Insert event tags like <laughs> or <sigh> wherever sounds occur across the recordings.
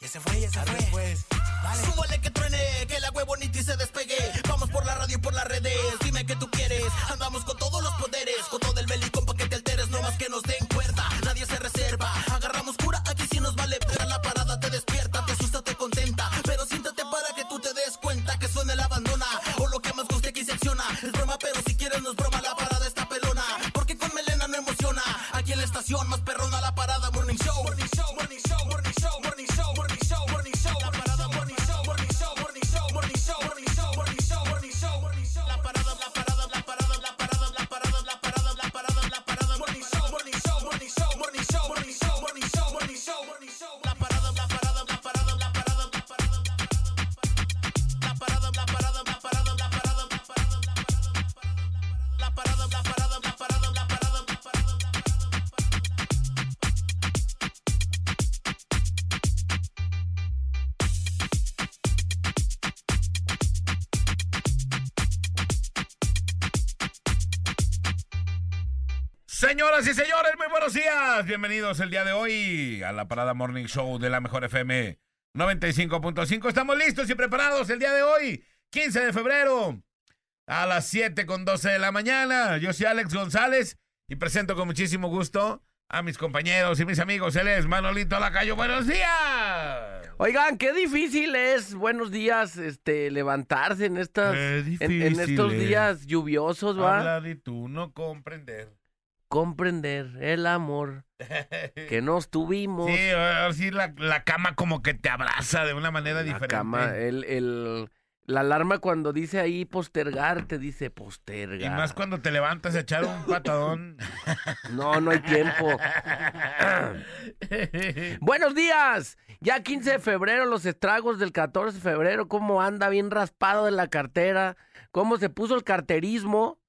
Ya se fue, ya se fue. Pues, Dale. Súbale que truene, que la huevo ni se despegue. Vamos por la radio y por las redes. Dime que tú quieres. Andamos con todos los poderes. Con todo el belicón pa' que te alteres. No más que nos den cuerda. Nadie se reserva. Agarramos cura, aquí sí nos vale. Pero la parada te despierta, te asusta, te contenta. Bienvenidos el día de hoy a la Parada Morning Show de la Mejor FM 95.5. Estamos listos y preparados el día de hoy, 15 de febrero, a las 7 con 12 de la mañana. Yo soy Alex González y presento con muchísimo gusto a mis compañeros y mis amigos. Él es Manolito Lacayo. ¡Buenos días! Oigan, qué difícil es, buenos días, este, levantarse en estas, en, estos es. días lluviosos, va. Habla de tú no comprender. Comprender el amor que <laughs> nos tuvimos. Sí, ahora sí la, la cama como que te abraza de una manera la diferente. cama, el, el, la alarma cuando dice ahí postergar, te dice postergar. Y más cuando te levantas a echar un patadón. <laughs> No, no hay tiempo. <laughs> Buenos días. Ya 15 de febrero, los estragos del 14 de febrero, cómo anda bien raspado de la cartera, cómo se puso el carterismo.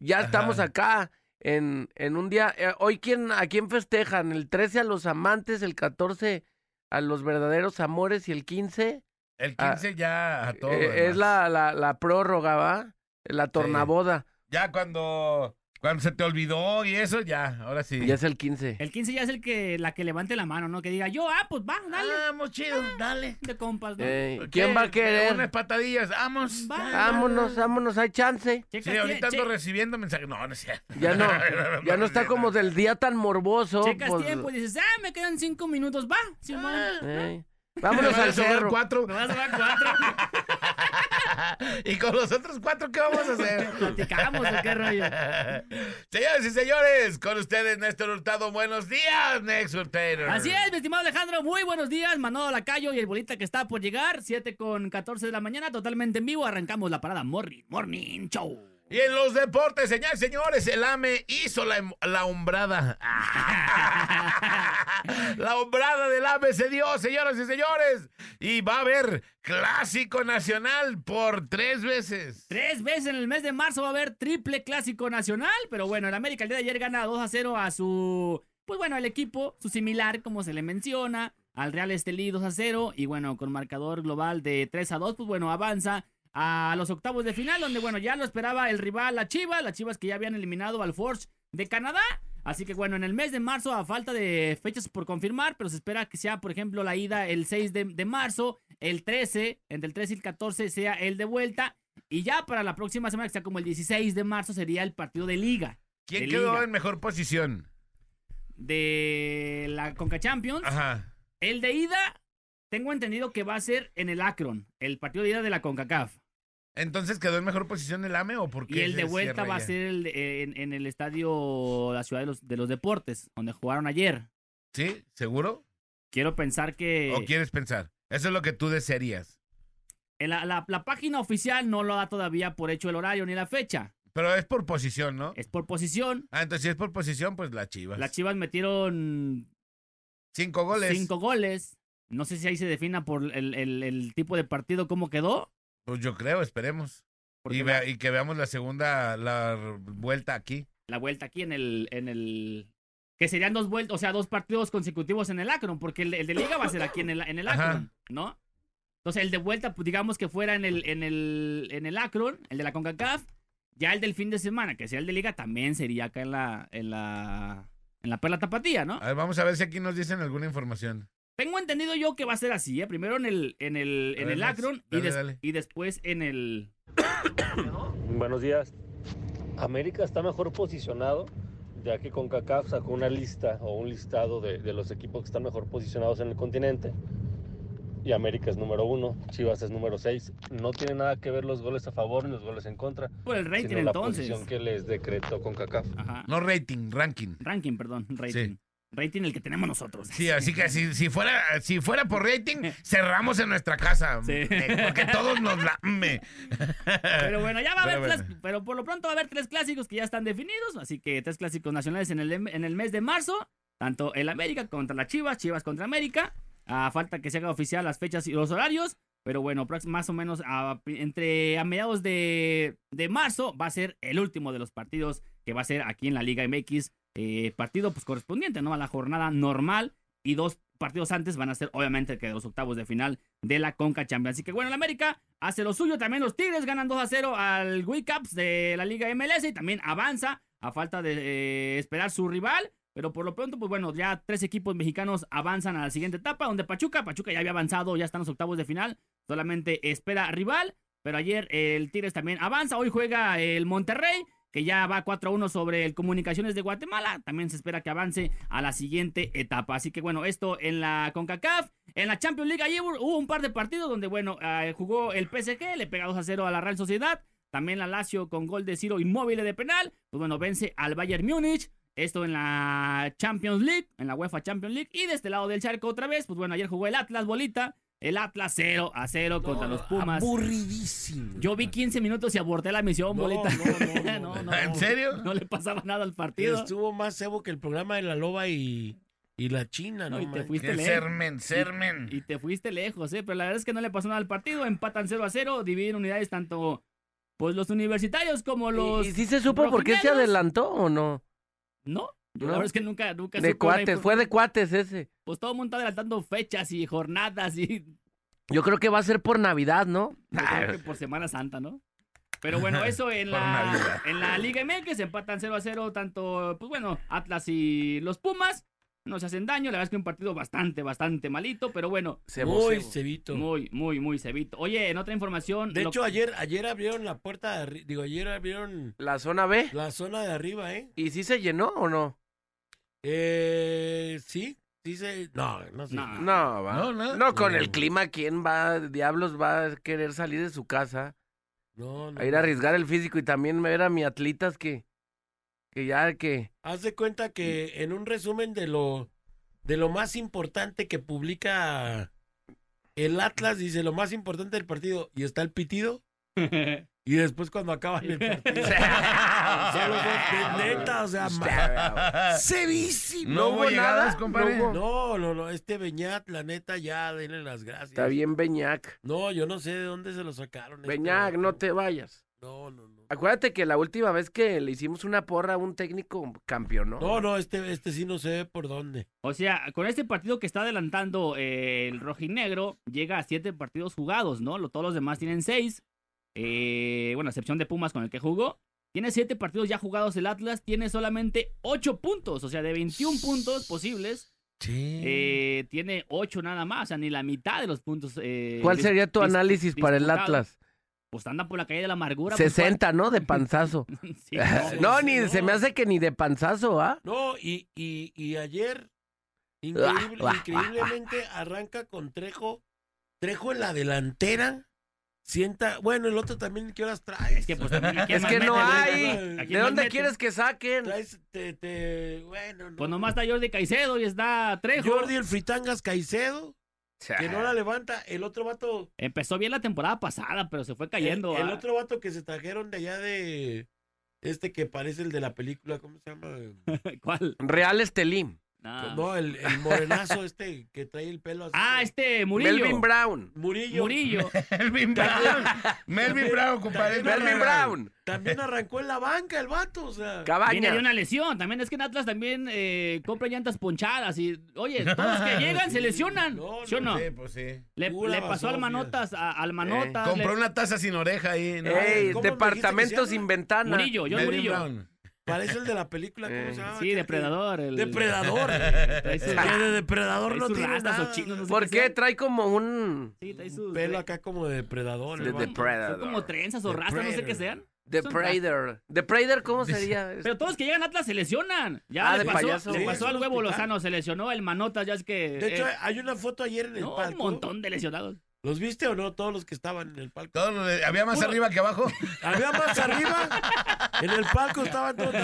Ya Ajá. estamos acá en, en un día. eh, hoy, ¿quién, ¿a quién festejan? El 13 a los amantes, el 14 a los verdaderos amores y el 15 El Ah, 15 ya a eh, es demás. la, la, la prórroga, ¿va? La tornaboda. Ya cuando, cuando se te olvidó y eso, ya, ahora sí. Ya es el 15. El 15 ya es el que la que levante la mano, ¿no? Que diga, yo, ah, pues va, dale. Vamos, chido, dale. De compas, ¿no? Eh, ¿Qué? ¿Quién va a querer? Unas patadillas, vamos. Va. Vámonos, vámonos, hay chance. Checas Sí, ahorita ando recibiendo mensajes. No, no es cierto. Ya no, <laughs> ya no está como del día tan morboso. checas pues, tiempo y dices, ah, me quedan cinco minutos, va, eh. Me Vámonos al cerro. cuatro. Me vas a dar cuatro. <laughs> <laughs> y con los otros cuatro, ¿qué vamos a hacer? <laughs> Platicamos, ¿o qué rollo? <laughs> Señores y señores, con ustedes Néstor Hurtado. Buenos días, Néstor Hurtado. Así es, mi estimado Alejandro, muy buenos días. Manolo Lacayo y el bolita que está por llegar, 7 con 14 de la mañana, totalmente en vivo. Arrancamos la parada Morning, Morning Show. Y en los deportes, señores, señores, el AME hizo la, em- la hombrada. <laughs> la hombrada del AME se dio, señoras y señores. Y va a haber clásico nacional por tres veces. Tres veces en el mes de marzo va a haber triple clásico nacional, pero bueno, el América el día de ayer gana 2 a 0 a su, pues bueno, el equipo, su similar, como se le menciona, al Real Estelí 2 a 0, y bueno, con marcador global de 3 a 2, pues bueno, avanza a los octavos de final, donde bueno, ya lo esperaba el rival, la Chivas, las Chivas que ya habían eliminado al Forge de Canadá. Así que bueno, en el mes de marzo, a falta de fechas por confirmar, pero se espera que sea, por ejemplo, la ida el 6 de, de marzo, el 13, entre el 13 y el 14 sea el de vuelta, y ya para la próxima semana, que sea como el 16 de marzo, sería el partido de liga. ¿Quién de quedó liga, en mejor posición? De la Conca Champions. Ajá. El de ida, tengo entendido que va a ser en el Akron, el partido de ida de la CONCACAF. Entonces quedó en mejor posición el AME o por qué? Y el de vuelta cierra va a ser el de- en, en el estadio La Ciudad de los, de los Deportes, donde jugaron ayer. ¿Sí? ¿Seguro? Quiero pensar que ¿O quieres pensar? Eso es lo que tú desearías. en la, la- la página oficial no lo da todavía por hecho el horario ni la fecha. Pero es por posición, ¿no? Es por posición. Ah, entonces si es por posición, pues la Chivas. Las Chivas metieron Cinco goles. cinco goles. No sé si ahí se defina por el, el- el tipo de partido cómo quedó. Pues yo creo, esperemos. Y, vea- y que veamos la segunda, la vuelta aquí. la vuelta aquí en el, en el que serían dos vueltas, o sea, dos partidos consecutivos en el Akron, porque el, el de Liga va a ser aquí en el, en el Ajá. Akron, ¿no? Entonces el de vuelta, pues digamos que fuera en el, en el, en el Akron, el de la CONCACAF, ya el del fin de semana, que sea el de Liga, también sería acá en la, en la, en la Perla Tapatía, ¿no? A ver, vamos a ver si aquí nos dicen alguna información. Tengo entendido yo que va a ser así, ¿eh? Primero en el, en el, en el Akron y, dale, des- dale. y después en el... <coughs> Buenos días. América está mejor posicionado, ya que CONCACAF sacó una lista o un listado de, de los equipos que están mejor posicionados en el continente. Y América es número uno, Chivas es número seis. No tiene nada que ver los goles a favor ni los goles en contra, Por el rating sino la entonces. posición que les decretó CONCACAF. Ajá. No rating, ranking. Ranking, perdón, rating. Rating el que tenemos nosotros. Sí, así que si, si fuera si fuera por rating, <laughs> cerramos en nuestra casa. Sí. eh, Porque todos nos la... Pero bueno, ya va a haber Pero tres, bueno. pero por lo pronto va a haber tres clásicos que ya están definidos, así que tres clásicos nacionales en el, en el mes de marzo, tanto el América contra las Chivas, Chivas contra América, a falta que se haga oficial las fechas y los horarios, pero bueno, más o menos a- entre a mediados de, de marzo va a ser el último de los partidos que va a ser aquí en la Liga MX, eh, partido pues correspondiente, ¿no? A la jornada normal y dos partidos antes van a ser obviamente que los octavos de final de la Conca Champions. Así que bueno, el América hace lo suyo, también los Tigres ganan 2 a 0 al Cups de la Liga MLS y también avanza a falta de eh, esperar su rival. Pero por lo pronto, pues bueno, ya tres equipos mexicanos avanzan a la siguiente etapa, donde Pachuca, Pachuca ya había avanzado, ya están los octavos de final, solamente espera rival. Pero ayer el Tigres también avanza, hoy juega el Monterrey, que ya va 4-1 sobre el Comunicaciones de Guatemala. También se espera que avance a la siguiente etapa. Así que bueno, esto en la CONCACAF. En la Champions League ayer hubo un par de partidos donde, bueno, eh, jugó el PSG, le pega 2 a 0 a la Real Sociedad. También la Lazio con gol de Ciro inmóvil de penal. Pues bueno, vence al Bayern Múnich. Esto en la Champions League, en la UEFA Champions League. Y de este lado del charco otra vez, pues bueno, ayer jugó el Atlas Bolita. El Atlas 0 a 0 contra los Pumas. Aburridísimo. Yo vi 15 minutos y aborté la misión, No, bolita. no, no, no, <laughs> no. ¿En serio? No le pasaba nada al partido. Estuvo más cebo que el programa de la loba y, y la china, No, ¿no? y te fuiste lejos. sermen, sermen. Y te fuiste lejos, ¿eh? Pero la verdad es que no le pasó nada al partido. Empatan 0 a 0, dividen unidades tanto pues los universitarios como los. ¿Y, y sí se supo por qué se adelantó o no? ¿No? La verdad es que nunca, nunca De cuates, fue de cuates ese. Pues todo el mundo está adelantando fechas y jornadas y. Yo creo que va a ser por Navidad, ¿no? yo creo que por Semana Santa, ¿no? Pero bueno, <laughs> eso en la, en la Liga MX empatan 0 a 0, tanto, pues bueno, Atlas y los Pumas. No se hacen daño, la verdad es que un partido bastante, bastante malito, pero bueno, Cebo, Muy cebo. cebito. muy, muy, muy cebito. Oye, en otra información. De lo- hecho, ayer, ayer abrieron la puerta, de arri- digo, ayer abrieron La zona B. la zona de arriba, ¿eh? ¿Y sí se llenó o no? Eh, sí, sí se... No, no sé. No. No, va. No, no. No, con No. el clima, ¿quién va? Diablos va a querer salir de su casa No, no. a ir a arriesgar el físico y también ver a mi atlitas que, que ya que... Haz de cuenta que en un resumen de lo de lo más importante que publica el Atlas, dice lo más importante del partido, y está el pitido, <laughs> y después cuando acaban el partido. <laughs> <laughs> Fue de neta, o sea, ma- cevísimo. No hubo nada, compadre. no. No, no, este Beñat, la neta, ya, denle las gracias. Está bien, Beñac. No, yo no sé de dónde se lo sacaron. este Beñac, no te vayas. No, no, no. Acuérdate que la última vez que le hicimos una porra a un técnico campeón, ¿no? No, no, este, este sí no ve por dónde. O sea, con este partido que está adelantando eh, el rojinegro, llega a siete partidos jugados, ¿no? Lo- Todos los demás tienen seis. Eh, bueno, a excepción de Pumas con el que jugó. Tiene siete partidos ya jugados el Atlas, tiene solamente ocho puntos, o sea, de 21 puntos posibles, Sí. eh, tiene ocho nada más, o sea, ni la mitad de los puntos. eh, ¿Cuál sería tu análisis para el. Atlas? Pues anda por la calle de la amargura. pues, 60, ¿no? De <laughs> panzazo. <laughs> <laughs> no, sí, ni no. se me hace que ni de panzazo, ¿ah? No, y, y, y ayer, increíble- Ah, ah, increíblemente, arranca con Trejo. Trejo en la delantera. Sienta, bueno, el otro también, ¿qué horas traes? Es que pues también aquí Es más que no hay. ¿De dónde quieres que saquen? Traes, te, te, bueno, no. Pues nomás está Jordi Caicedo y está Trejo. Jordi el Fritangas Caicedo, que no la levanta. El otro vato, Empezó bien la temporada pasada, pero se fue cayendo. el, el ¿ah? otro vato que se trajeron de allá de, este que parece el de la película, ¿cómo se llama? <laughs> ¿Cuál? Real Estelín. No. No, el, el morenazo este que trae el pelo así. Ah, este Murillo. Melvin Brown. Murillo. Murillo. <laughs> Melvin <laughs> Brown. Melvin Brown, compadre. También Melvin Brown. También arrancó en la banca el vato, o sea. Viene de Cabaña. una lesión. También es que en Atlas también eh, compra llantas ponchadas. Y, oye, todos los que <laughs> llegan se lesionan. No, ¿Sí o no? Sí, pues sí. Le, pasó al basofia. Manotas, a- al Manotas. Eh, Compró le- una taza sin oreja ahí, ¿no? Ey, ¿Cómo me dijiste que se departamentos sin ventana. Murillo, John Melvin Murillo. Brown. Parece el de la película, ¿cómo Eh, se llama? Sí, depredador. El, Depredador. <laughs> Trae <laughs> de depredador trae no tiene nada. o chinos, no sé ¿Por qué? sea. Trae como un Sí, trae sus. Pelo acá como de depredador. De. Depredador. Son como trenzas o rastas, no sé qué sean. Depredator. Depredator, ¿cómo sería? Pero todos que llegan a Atlas se lesionan. Ya Ah, le de pasó, payaso. le pasó al huevo. Lozano, se lesionó el Manota, ya es que. De hecho, eh, hay una foto ayer en el no, un montón de lesionados. ¿Los viste o no? Todos los que estaban en el palco. Todos había más Puro- arriba que abajo. <laughs> Había más arriba. En el palco estaban todos.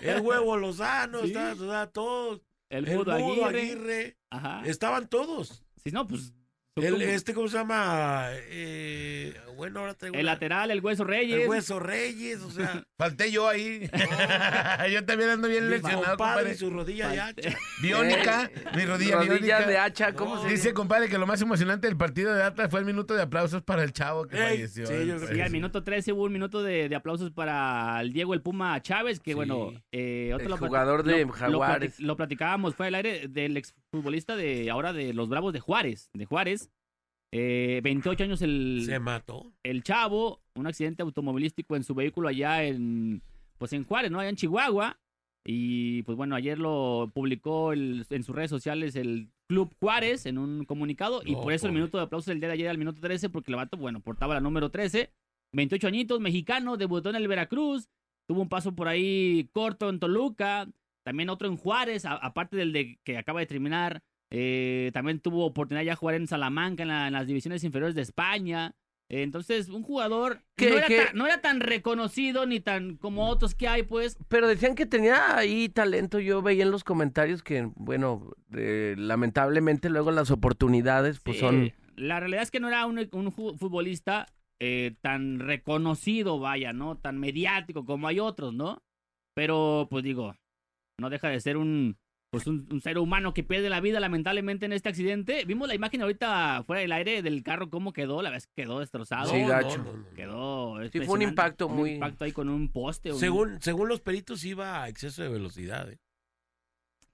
El huevo Lozano, Sí. estaban todos. El, El Aguirre. Aguirre. Ajá. Estaban todos. Sí, no, pues. Son El, como- este, ¿cómo se llama? Eh, bueno, ahora traigo el una- lateral, el Hueso Reyes. El Hueso Reyes, o sea, <laughs> Falté yo ahí. <laughs> yo también ando bien lesionado, compadre su rodilla ya. <laughs> Biónica, mi rodilla biónica. de hacha, ¿cómo No, se Dice, compadre, que lo más emocionante del partido de Atlas fue el minuto de aplausos para el chavo que Ey, falleció. sí, yo creo Sí, al minuto 13 hubo un minuto de, de aplausos para el Diego el Puma Chávez, que Sí. bueno, eh, otro El lo jugador de lo- lo Jaguares. Lo, platicábamos, fue el aire del exfutbolista de ahora de los Bravos de Juárez, de Juárez. Eh, 28 años el, Se mató. el chavo, un accidente automovilístico en su vehículo allá en, pues en Juárez, ¿no? Allá en Chihuahua. Y pues bueno, ayer lo publicó el- en sus redes sociales el Club Juárez en un comunicado. Y por eso el minuto de aplauso del día de ayer al minuto 13, porque el vato, bueno, portaba la número 13. 28 añitos, mexicano, debutó en el Veracruz. Tuvo un paso por ahí corto en Toluca. También otro en Juárez, a- aparte del de que acaba de terminar. Eh, también tuvo oportunidad ya de jugar en Salamanca, en, la- en las divisiones inferiores de España. Eh, entonces, un jugador ¿Qué- no, era qué? tan, no era tan reconocido ni tan como otros que hay, pues. Pero decían que tenía ahí talento. Yo veía en los comentarios que, bueno, eh, lamentablemente luego las oportunidades pues Sí, son... La realidad es que no era un, futbolista tan reconocido, vaya, ¿no? Tan mediático como hay otros, ¿no? Pero, pues digo, no deja de ser un, pues un, un ser humano que pierde la vida lamentablemente en este accidente. Vimos la imagen ahorita fuera del aire del carro, cómo quedó, la vez quedó destrozado. Sí, gacho. Quedó fue un impacto Un muy- impacto ahí con un poste. un- Según, según los peritos iba a exceso de velocidad, ¿eh?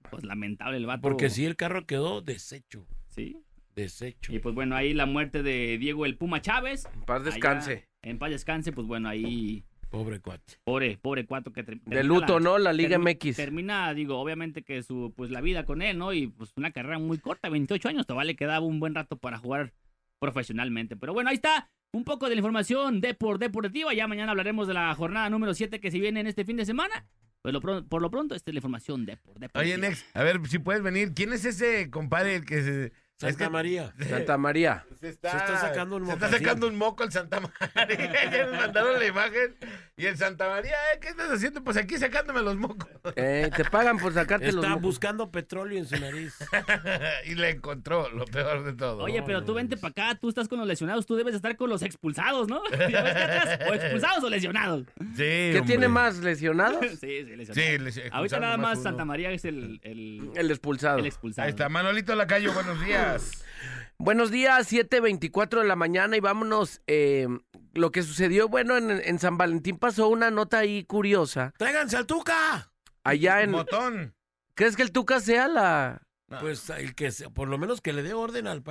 Pues lamentable el vato. Porque sí, el carro quedó deshecho. Sí. Deshecho. Y pues bueno, ahí la muerte de Diego el Puma Chávez. En paz Allá, descanse. en paz descanse, pues bueno, ahí Pobre cuate. Pobre, pobre cuatro que De luto, la- ¿no? La Liga MX. Termina, digo, obviamente que su, pues la vida con él, ¿no? Y pues una carrera muy corta, 28 años, todavía le quedaba un buen rato para jugar profesionalmente. Pero bueno, ahí está un poco de la información de por deportiva. Ya mañana hablaremos de la jornada número 7 que se viene en este fin de semana. Pues lo por lo pronto, esta es la información de por deportiva. Oye, Nex, a ver si puedes venir. ¿Quién es ese compadre el que se. Santa es que María. Santa María. Se está, Se está sacando un se está sacando un moco el Santa María. <laughs> ya nos mandaron la imagen. Y el Santa María, ¿eh? ¿qué estás haciendo? Pues aquí sacándome los mocos. Eh, te pagan por sacarte los Está mocos. buscando petróleo en su nariz. <laughs> y le encontró lo peor de todo. Oye, pero tú vente para acá, tú estás con los lesionados, tú debes estar con los expulsados, ¿no? <laughs> Ya ves que atrás, o expulsados o lesionados. Sí, ¿Qué hombre. tiene más? ¿Lesionados? <laughs> Sí, sí, lesionados. Sí, les Ahorita nada más uno. Santa María es el, el, El expulsado. el expulsado. Ahí está, Manolito Lacayo, buenos días. Buenos días, 7.24 de la mañana y vámonos. eh, lo que sucedió, bueno, en, en San Valentín pasó una nota ahí curiosa. ¡Tráiganse al Tuca! Allá en... Botón. ¿Crees que el Tuca sea la... No. Pues el que se- por lo menos que le dé orden al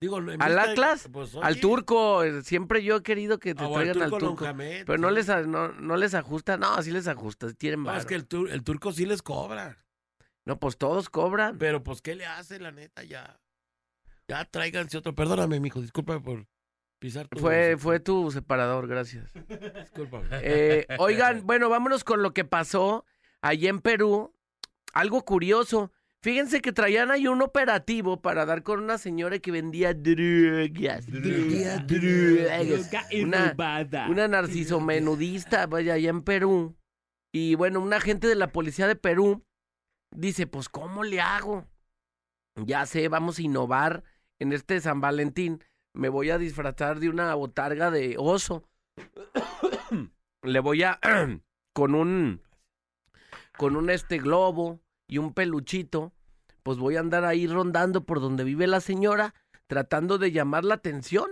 digo en ¿Al de- Atlas? pues, al turco? Eh, Siempre yo he querido que te ah, o traigan al turco turco. Lonjamet, Pero no les, no, no les ajusta. No, sí les ajusta. Tienen No, es que el, tur- el turco sí les cobra. No, pues todos cobran. Pero pues, ¿qué le hace la neta ya? Ya tráiganse otro. Perdóname, mijo, disculpa por pisar tu Fue, fue tu separador, gracias. <laughs> Discúlpame. Eh, <laughs> oigan, bueno, vámonos con lo que pasó allá en Perú. Algo curioso. Fíjense que traían ahí un operativo para dar con una señora que vendía drogas. Vendía drogas. Una, una narciso menudista, vaya, allá en Perú. Y bueno, un agente de la policía de Perú dice, pues, ¿cómo le hago? Ya sé, vamos a innovar en este San Valentín. Me voy a disfrazar de una botarga de oso. <coughs> le voy a... <coughs> con un... con un este globo y un peluchito. Pues voy a andar ahí rondando por donde vive la señora, tratando de llamar la atención.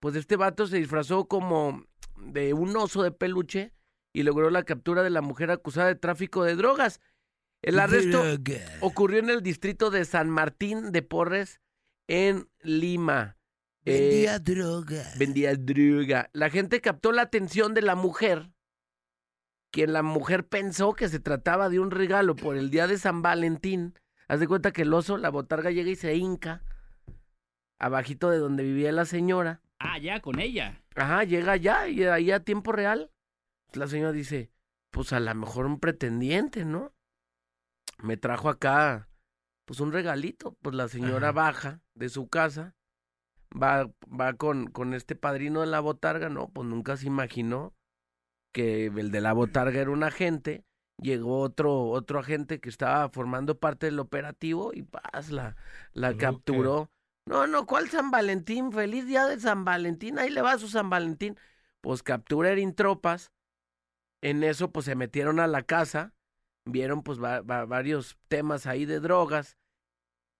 Pues este vato se disfrazó como de un oso de peluche y logró la captura de la mujer acusada de tráfico de drogas. El arresto ocurrió en el distrito de San Martín de Porres, en Lima. Eh, droga. vendía droga. La gente captó la atención de la mujer quien la mujer pensó que se trataba de un regalo por el día de San Valentín, haz de cuenta que el oso, la botarga llega y se hinca abajito de donde vivía la señora. Ah, ya, con ella. Ajá, llega allá y ahí a tiempo real. La señora dice, pues a lo mejor un pretendiente, ¿no? Me trajo acá, pues un regalito. Pues la señora Ajá. baja de su casa, va, va con, con este padrino de la botarga, ¿no? Pues nunca se imaginó que el de la botarga era un agente. Llegó otro, otro agente que estaba formando parte del operativo y paz, la, la capturó. No, no, ¿cuál San Valentín? Feliz día de San Valentín. Ahí le va su San Valentín. Pues captura Erin tropas. En eso, pues se metieron a la casa. Vieron, pues, va- va- varios temas ahí de drogas.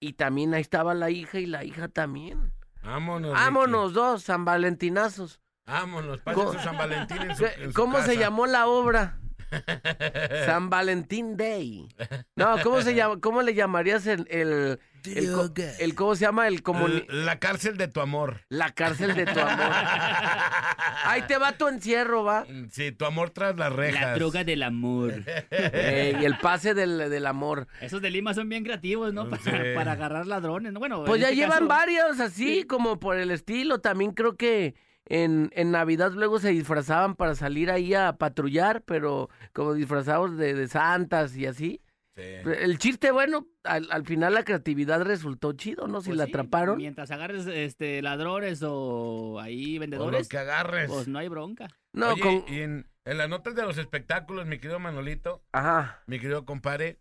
Y también ahí estaba la hija y la hija también. Vámonos. Ricky. Vámonos dos, San Valentinazos. Vámonos. Pasen ¿Cómo- su San Valentín en su, ¿Qué- en su ¿Cómo se llamó la obra? <laughs> San Valentín Day. No, ¿cómo se llama? ¿Cómo le llamarías el, el, el, co- el- cómo se llama el comuni- L- La cárcel de tu amor. la cárcel de tu amor? <laughs> Ahí te va tu encierro, va. Sí, tu amor tras las rejas. La droga del amor. Eh, y el pase del, del amor. Esos de Lima son bien creativos, ¿no? Para, Sí. para agarrar ladrones. ¿no? Bueno, Pues ya este llevan caso- varios así, como por el estilo. También creo que en, en Navidad luego se disfrazaban para salir ahí a patrullar, pero como disfrazados de, de santas y así. Sí. El chiste, bueno, al, al final la creatividad resultó chido, ¿no? Si Pues la sí, atraparon. Mientras agarres este, ladrones o ahí O lo vendedores, que agarres. pues no hay bronca. No, Oye, con... y en, en las notas de los espectáculos, mi querido Manolito, Ajá. mi querido compadre,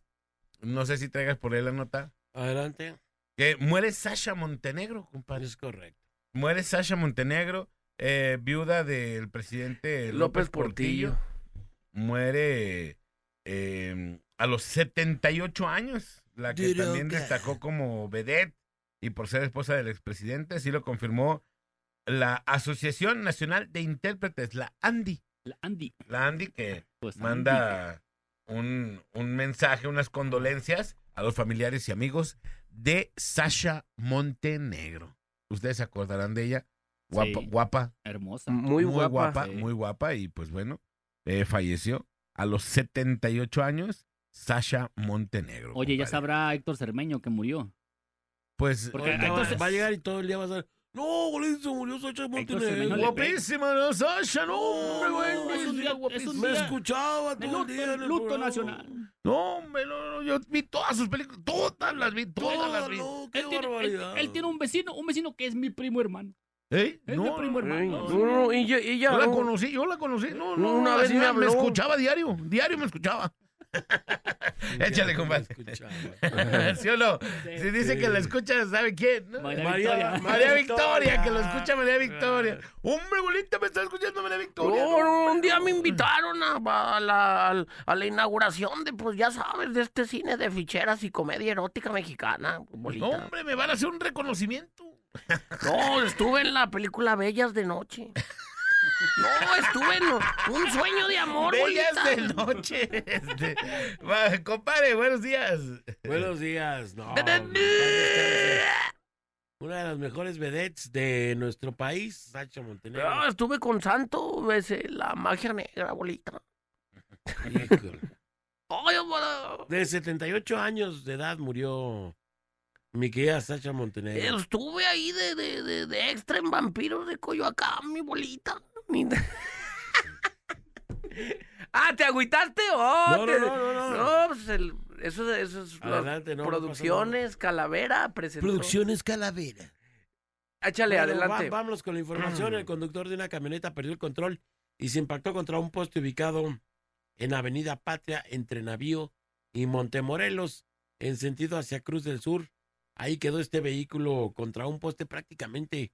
no sé si traigas por ahí la nota, Adelante. que muere Sasha Montenegro, compadre. Es correcto. Muere Sasha Montenegro, eh, viuda del presidente López, López Portillo. Portillo. Muere eh, a los 78 años, la que también destacó <laughs> como vedette y por ser esposa del expresidente, así lo confirmó la Asociación Nacional de Intérpretes, la ANDI. La Andy. La ANDI que Pues, manda un, un mensaje, unas condolencias a los familiares y amigos de Sasha Montenegro. Ustedes se acordarán de ella. Guapa, Sí. guapa, Hermosa. Muy, guapa. sí. muy guapa. Y pues bueno, eh, falleció a los 78 años Sasha Montenegro. Oye, ya sabrá Héctor Cermeño que murió. Pues Porque Ahorita va, a llegar y todo el día va a ser. No, güey, se murió Héctor Montenegro. Guapísima, ¿no? Sasha, no, hombre, No, güey, es un día- guapísima. es un Me escuchaba todo el día en el luto programa. nacional. No, hombre, no, no, yo vi todas sus películas, todas las vi, todas las vi. no, qué Él tiene, él- barbaridad. él tiene un vecino, un vecino que es mi primo hermano. ¿Eh? Es No, mi primo hermano. no, no, y yo, y yo- Yo la conocí, yo la conocí. No, no, Una vez me me, habló. escuchaba diario, diario me escuchaba. Échale, compadre. <laughs> ¿Sí o no? Sí. Si dice Sí. que la escucha, ¿sabe quién? no? María María- Victoria. María Victoria, que lo escucha María Victoria. Hombre, bolita, me está escuchando María Victoria. No, No, un día me invitaron a, a la, a la inauguración de, pues ya sabes, de este cine de ficheras y comedia erótica mexicana. bolita. No, hombre, me van a hacer un reconocimiento. No, estuve en la película Bellas de Noche. <laughs> No, estuve en un sueño de amor, Bellas bolita. de noche. Este, va, compadre, buenos días. Buenos días. No. Una de las mejores vedettes de nuestro país, Sacha Montenegro. Ah, estuve con Santo, besé la magia negra, bolita. De 78 años de edad murió mi querida Sacha Eh, Montenegro. Estuve ahí de, de, de, de extra en Vampiros de Coyoacán, mi bolita. Mi- <laughs> ah, ¿te agüitaste? Oh, No, no, te- no, no, no. No, pues el- eso, eso es las Adelante, no, no pasa producciones, Calavera, presentó. Producciones Calavera. Échale, Bueno, adelante. va- vámonos con la información. El conductor de una camioneta perdió el control y se impactó contra un poste ubicado en Avenida Patria entre Navío y Montemorelos, en sentido hacia Cruz del Sur. Ahí quedó este vehículo contra un poste prácticamente.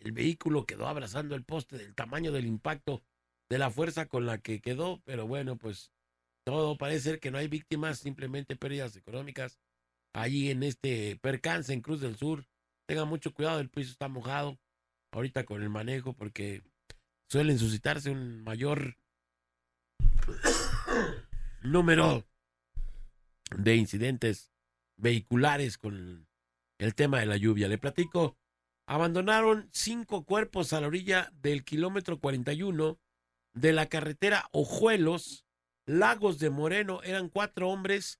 El vehículo quedó abrazando el poste del tamaño del impacto, de la fuerza con la que quedó, pero bueno, pues todo parece ser que no hay víctimas, simplemente pérdidas económicas. Allí en este percance en Cruz del Sur, tengan mucho cuidado, el piso está mojado ahorita con el manejo porque suelen suscitarse un mayor <coughs> número de incidentes vehiculares con el tema de la lluvia. Le platico, abandonaron cinco cuerpos a la orilla del kilómetro 41 de la carretera Ojuelos Lagos de Moreno. Eran cuatro hombres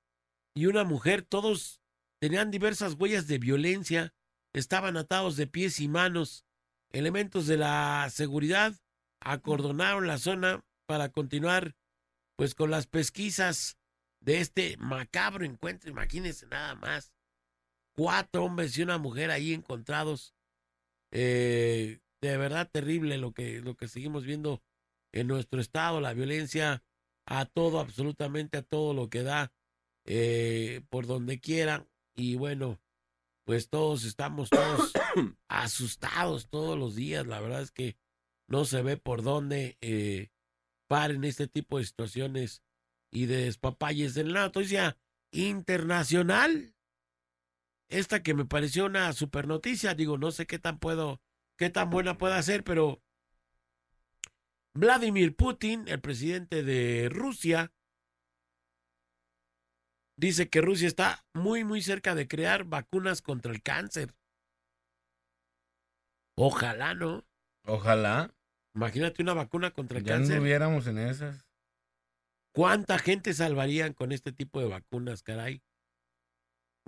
y una mujer. Todos tenían diversas huellas de violencia. Estaban atados de pies y manos. Elementos de la seguridad acordonaron la zona para continuar pues con las pesquisas de este macabro encuentro. Imagínense nada más. Cuatro hombres y una mujer ahí encontrados. Eh, de verdad terrible lo que, lo que seguimos viendo en nuestro estado, la violencia a todo, absolutamente a todo lo que da, eh, por donde quiera. Y bueno, pues todos estamos todos <coughs> asustados todos los días. La verdad es que no se ve por dónde eh, paren este tipo de situaciones y de despapalles en la noticia internacional. Esta que me pareció una super noticia, digo, no sé qué tan puedo, qué tan buena pueda ser, pero Vladimir Putin, el presidente de Rusia, dice que Rusia está muy, muy cerca de crear vacunas contra el cáncer. Ojalá, ¿no? Ojalá. Imagínate una vacuna contra el Ya cáncer. anduviéramos en esas. ¿Cuánta gente salvarían con este tipo de vacunas, caray?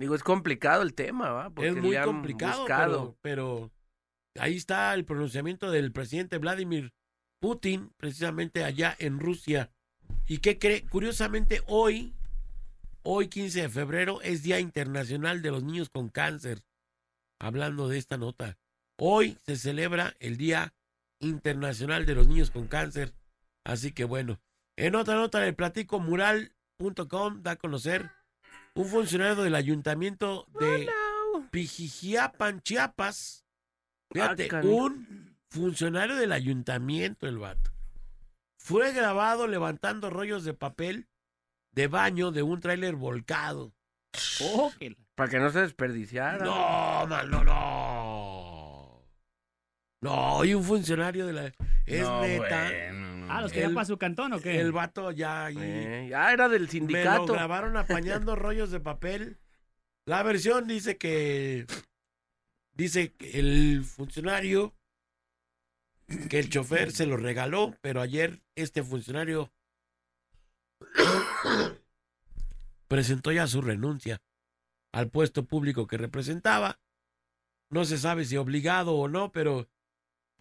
Digo, es complicado el tema, ¿va? Porque es muy le han complicado, pero ahí está el pronunciamiento del presidente Vladimir Putin, precisamente allá en Rusia. ¿Y qué cree? Curiosamente, hoy, hoy 15 de febrero, es Día Internacional de los Niños con Cáncer. Hablando de esta nota. Hoy se celebra el Día Internacional de los Niños con Cáncer. Así que bueno, en otra nota del platico mural.com da a conocer un funcionario del ayuntamiento de Pijijiapan, Chiapas. Fíjate, Ah, canijo. un funcionario del ayuntamiento, el vato. Fue grabado levantando rollos de papel de baño de un tráiler volcado. Oh, que Para que no se desperdiciara. No, mano, no. No, y un funcionario de la... Es No, neta. bueno, no. Ah, ¿los quería El- para su cantón o qué? El vato ya ahí... Eh, ya era del Me lo sindicato. grabaron apañando <laughs> rollos de papel. La versión dice que dice que el funcionario que el chofer se lo regaló, pero ayer este funcionario <coughs> presentó ya su renuncia al puesto público que representaba. No se sabe si obligado o no, pero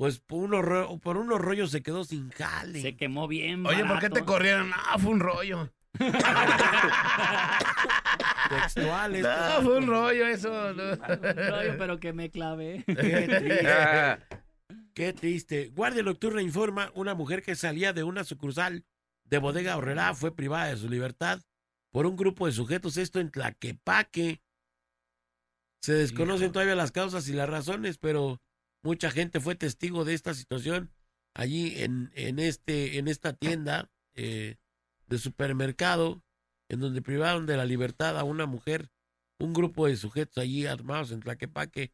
pues por unos, ro- por unos rollos se quedó sin jale. Se quemó bien. Oye, ¿por qué te corrieron? Ah, fue un rollo. <laughs> Textual, este No, fue un rollo eso. no. Rollo, pero que me clavé. <laughs> Qué triste. Qué triste. Guardia Nocturna informa, una mujer que salía de una sucursal de Bodega Horrera fue privada de su libertad por un grupo de sujetos, esto en Tlaquepaque. Se desconocen todavía las causas y las razones, pero mucha gente fue testigo de esta situación allí en, en, este, en esta tienda eh, de supermercado, en donde privaron de la libertad a una mujer, un grupo de sujetos allí armados en Tlaquepaque,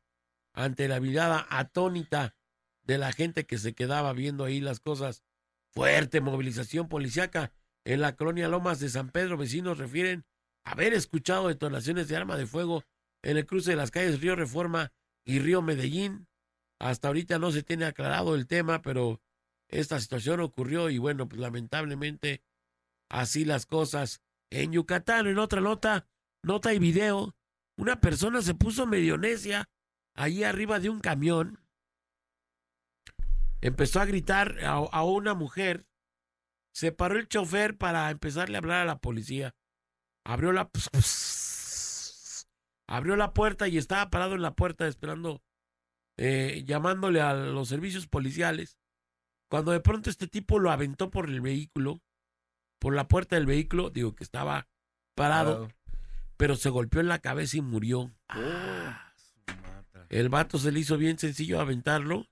ante la mirada atónita de la gente que se quedaba viendo ahí las cosas. Fuerte movilización policiaca en la colonia Lomas de San Pedro. Vecinos refieren haber escuchado detonaciones de arma de fuego en el cruce de las calles Río Reforma y Río Medellín. Hasta ahorita no se tiene aclarado el tema, pero esta situación ocurrió y bueno, pues lamentablemente así las cosas. En Yucatán, en otra nota, nota y video, una persona se puso medio necia allí arriba de un camión. Empezó a gritar a, a una mujer. Se paró el chofer para empezarle a hablar a la policía. Abrió la <laughs> abrió la puerta y estaba parado en la puerta esperando, eh, llamándole a los servicios policiales. Cuando de pronto este tipo lo aventó por el vehículo, por la puerta del vehículo, digo que estaba parado, pero se golpeó en la cabeza y murió. Ah, su mata. El vato se le hizo bien sencillo aventarlo.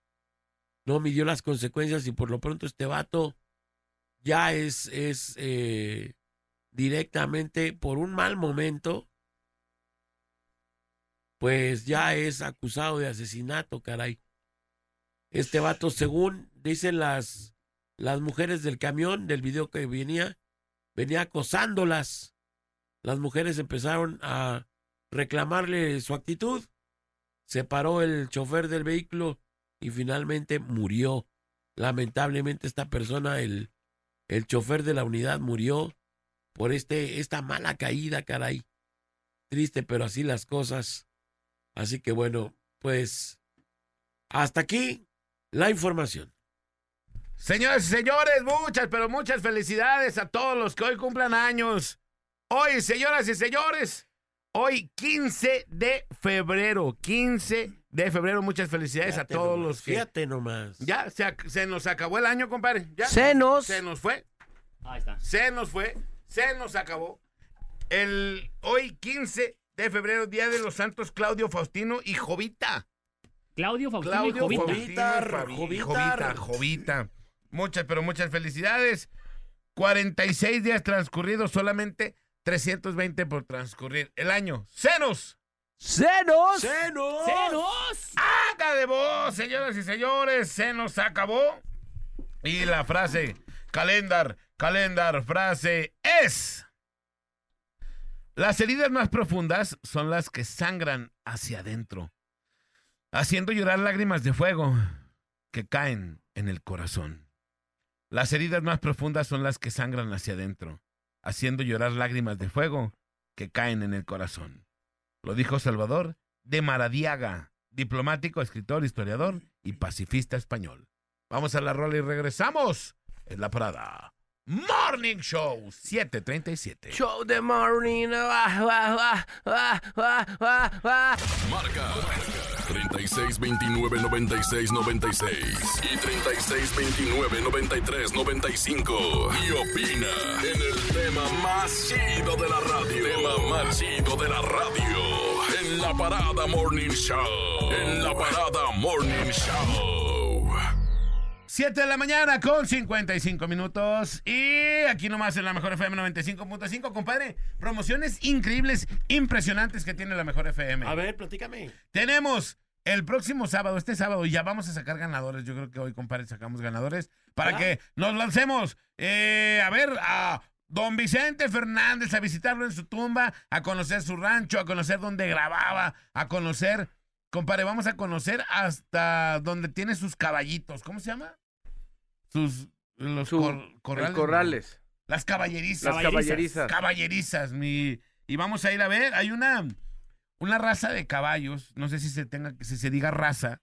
No midió las consecuencias y por lo pronto este vato ya es, es eh, directamente por un mal momento, pues ya es acusado de asesinato, caray. Este vato, según dicen las, las mujeres del camión, del video que venía, venía acosándolas. Las mujeres empezaron a reclamarle su actitud se paró el chofer del vehículo y finalmente murió. Lamentablemente esta persona, el, el chofer de la unidad murió por este, esta mala caída, caray. Triste, pero así las cosas. Así que bueno, pues hasta aquí la información. Señoras y señores, muchas, pero muchas felicidades a todos los que hoy cumplan años. Hoy, señoras y señores, hoy 15 de febrero, 15 de febrero, muchas felicidades Fíjate a todos nomás, los que... Fíjate nomás. Ya, se, se nos acabó el año, compadre. Ya. Senos. Se nos fue, Ahí está. se nos fue, se nos acabó. El hoy 15 de febrero, Día de los Santos Claudio Faustino y Jovita. Claudio Faustino y Claudio Jovita. Y Jovitar. Jovita, Jovita. Muchas, pero muchas felicidades. 46 días transcurridos, solamente 320 por transcurrir el año. ¡Senos! ¡Senos! ¡Senos! ¡Senos! ¡Haga de voz, señoras y señores! Se nos acabó. Y la frase, calendar, calendar, frase es... Las heridas más profundas son las que sangran hacia adentro, haciendo llorar lágrimas de fuego que caen en el corazón. Las heridas más profundas son las que sangran hacia adentro, haciendo llorar lágrimas de fuego que caen en el corazón. Lo dijo Salvador de Maradiaga, diplomático, escritor, historiador y pacifista español. Vamos a la rola y regresamos en la parada. Morning Show 737. Show the morning. ah, ah, ah, ah, ah, ah, ah. Marca 36 29 96 96 y 36 29 93 95 y opina en el tema más chido de la radio. Tema más chido de la radio en la parada Morning Show. En la parada Morning Show. 7 de la mañana con 55 minutos. Y aquí nomás en la mejor FM 95.5, compadre. Promociones increíbles, impresionantes que tiene la mejor FM. A ver, platícame. Tenemos el próximo sábado, este sábado, ya vamos a sacar ganadores. Yo creo que hoy, compadre, sacamos ganadores para ¿Ah? que nos lancemos eh, a ver a don Vicente Fernández, a visitarlo en su tumba, a conocer su rancho, a conocer dónde grababa, a conocer, compadre, vamos a conocer hasta donde tiene sus caballitos. ¿Cómo se llama? Sus los Su- cor- el corrales. Las caballerizas. Las caballerizas. Caballerizas, mi. Y vamos a ir a ver, hay una, una raza de caballos, no sé si se tenga, si se diga raza,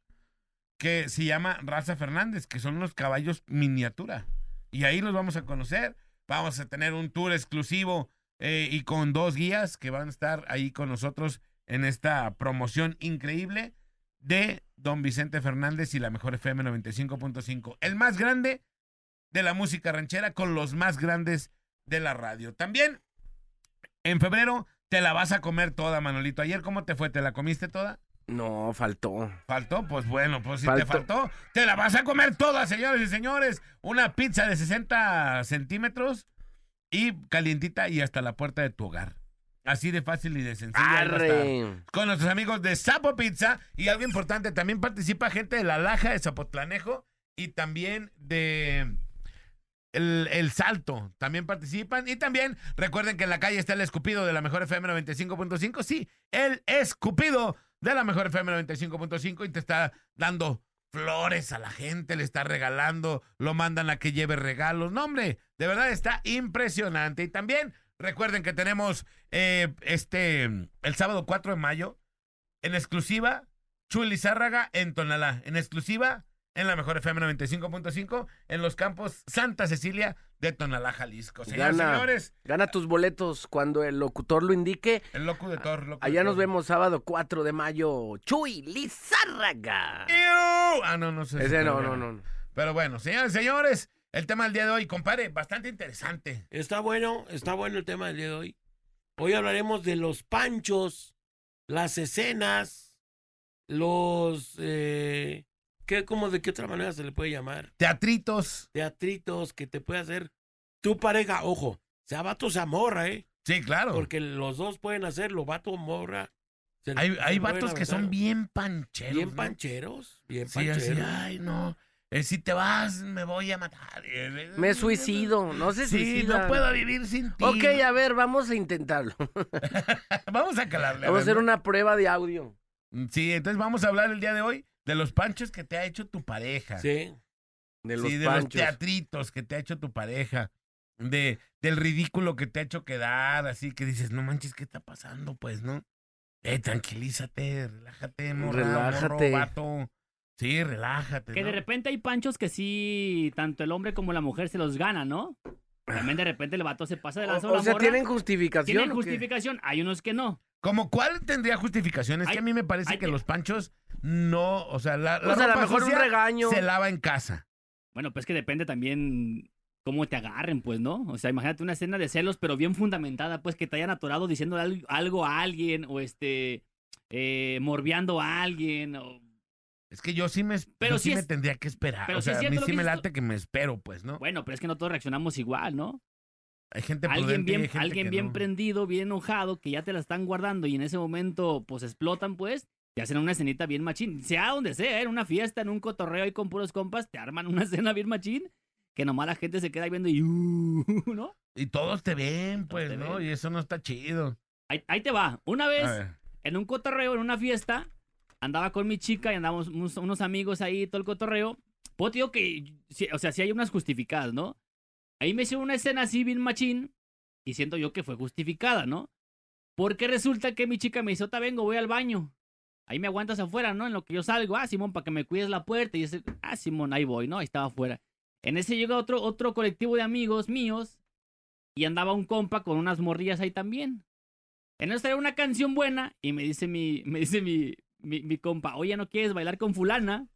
que se llama Raza Fernández, que son los caballos miniatura. Y ahí los vamos a conocer. Vamos a tener un tour exclusivo eh, y con dos guías que van a estar ahí con nosotros en esta promoción increíble de Don Vicente Fernández y la mejor FM 95.5. El más grande de la música ranchera con los más grandes de la radio. También en febrero te la vas a comer toda, Manolito. Ayer, ¿cómo te fue? ¿Te la comiste toda? No, faltó. ¿Faltó? Pues bueno, pues si te Faltó. faltó, te la vas a comer toda, señores y señores. Una pizza de 60 centímetros y calientita y hasta la puerta de tu hogar. Así de fácil y de sencillo. Arre. Con nuestros amigos de Sapo Pizza. Y algo importante, también participa gente de La Laja, de Zapotlanejo y también de el, el Salto. También participan. Y también recuerden que en la calle está el escupido de la mejor FM 95.5. Sí, el escupido de la mejor FM 95.5 y te está dando flores a la gente, le está regalando, lo mandan a que lleve regalos. No, hombre, de verdad está impresionante. Y también recuerden que tenemos eh, este el sábado 4 de mayo en exclusiva Chuli Zárraga en Tonalá, en exclusiva en la mejor FM 95.5 en los campos Santa Cecilia de Tonalá, Jalisco. Señoras Gana. señores, Gana tus boletos cuando el locutor lo indique. el de Allá nos vemos sábado 4 de mayo. Chuy Lizárraga. ¡Iu! Ah, no, no sé. Ese no, todavía no, no. Pero bueno, señores, señores, el tema del día de hoy, compadre, bastante interesante. Está bueno, está bueno el tema del día de hoy. Hoy hablaremos de los panchos, las escenas, los... Eh, ¿qué, cómo, ¿De qué otra manera se le puede llamar? Teatritos. Teatritos que te puede hacer tu pareja. Ojo, sea vato o sea morra, ¿eh? Sí, claro. Porque los dos pueden hacerlo, vato o morra. Se- hay, hay vatos que son bien pancheros. Bien ¿no? pancheros, bien Sí, así, pancheros. ay, no. Eh, si te vas, me voy a matar. Eh, Me suicido, no se Sí, suicida. no puedo vivir sin ti. Ok, a ver, vamos a intentarlo. <laughs> Vamos a calarle. Vamos a hacer una prueba de audio. ¿no? Sí, entonces vamos a hablar el día de hoy de los panchos que te ha hecho tu pareja. Sí. De los sí, de los teatritos que te ha hecho tu pareja. de, del ridículo que te ha hecho quedar, así que dices, no manches, ¿qué está pasando? Pues, ¿no? Eh, tranquilízate, relájate, morra, Relájate. morro, vato. Sí, relájate. Que ¿no? de repente hay panchos que sí, tanto el hombre como la mujer se los gana, ¿no? También de repente el vato se pasa de lanza a O, la o sea, morra. ¿tienen justificación? Tienen o qué? justificación, hay unos que no. ¿Como cuál tendría justificación? Es que a mí me parece hay que que- los panchos no, o sea, la, la O sea, a lo mejor un regaño. se lava en casa. Bueno, pues que depende también cómo te agarren, pues, ¿no? O sea, imagínate una escena de celos, pero bien fundamentada, pues, que te hayan atorado diciendo al- algo a alguien, o este, eh, morbiando a alguien, o... Es que yo sí me, Pero yo sí sí me tendría que esperar. pero o sí es sea, a cierto mí sí me tú. late que me espero, pues, ¿no? Bueno, pero es que no todos reaccionamos igual, ¿no? Hay gente Alguien y bien, hay gente alguien que bien no. prendido, bien enojado, que ya te la están guardando y en ese momento, pues, explotan, pues, te hacen una escenita bien machín. Sea donde sea, en una fiesta, en un cotorreo ahí con puros compas, te arman una <laughs> escena bien machín, que nomás la gente se queda ahí viendo y... "Uh", <laughs> ¿no? Y todos te ven, pues, te ¿no? ven. Y eso no está chido. Ahí, ahí te va. Una vez... A en un cotorreo, en una fiesta, andaba con mi chica y andábamos unos, amigos ahí, todo el cotorreo. Pues te digo que, o sea, sí hay unas justificadas, ¿no? Ahí me hicieron una escena así bien machín y siento yo que fue justificada, ¿no? Porque resulta que mi chica me dice, otra vengo, voy al baño. Ahí me aguantas afuera, ¿no? En lo que yo salgo, ah, Simón, para que me cuides la puerta. Y ese, ah, Simón, ahí voy, ¿no? Ahí estaba afuera. En ese llega otro, otro colectivo de amigos míos y andaba un compa con unas morrillas ahí también. En eso era una canción buena y me dice mi, <laughs> me dice mi, mi, mi compa, oye, ¿no quieres bailar con fulana?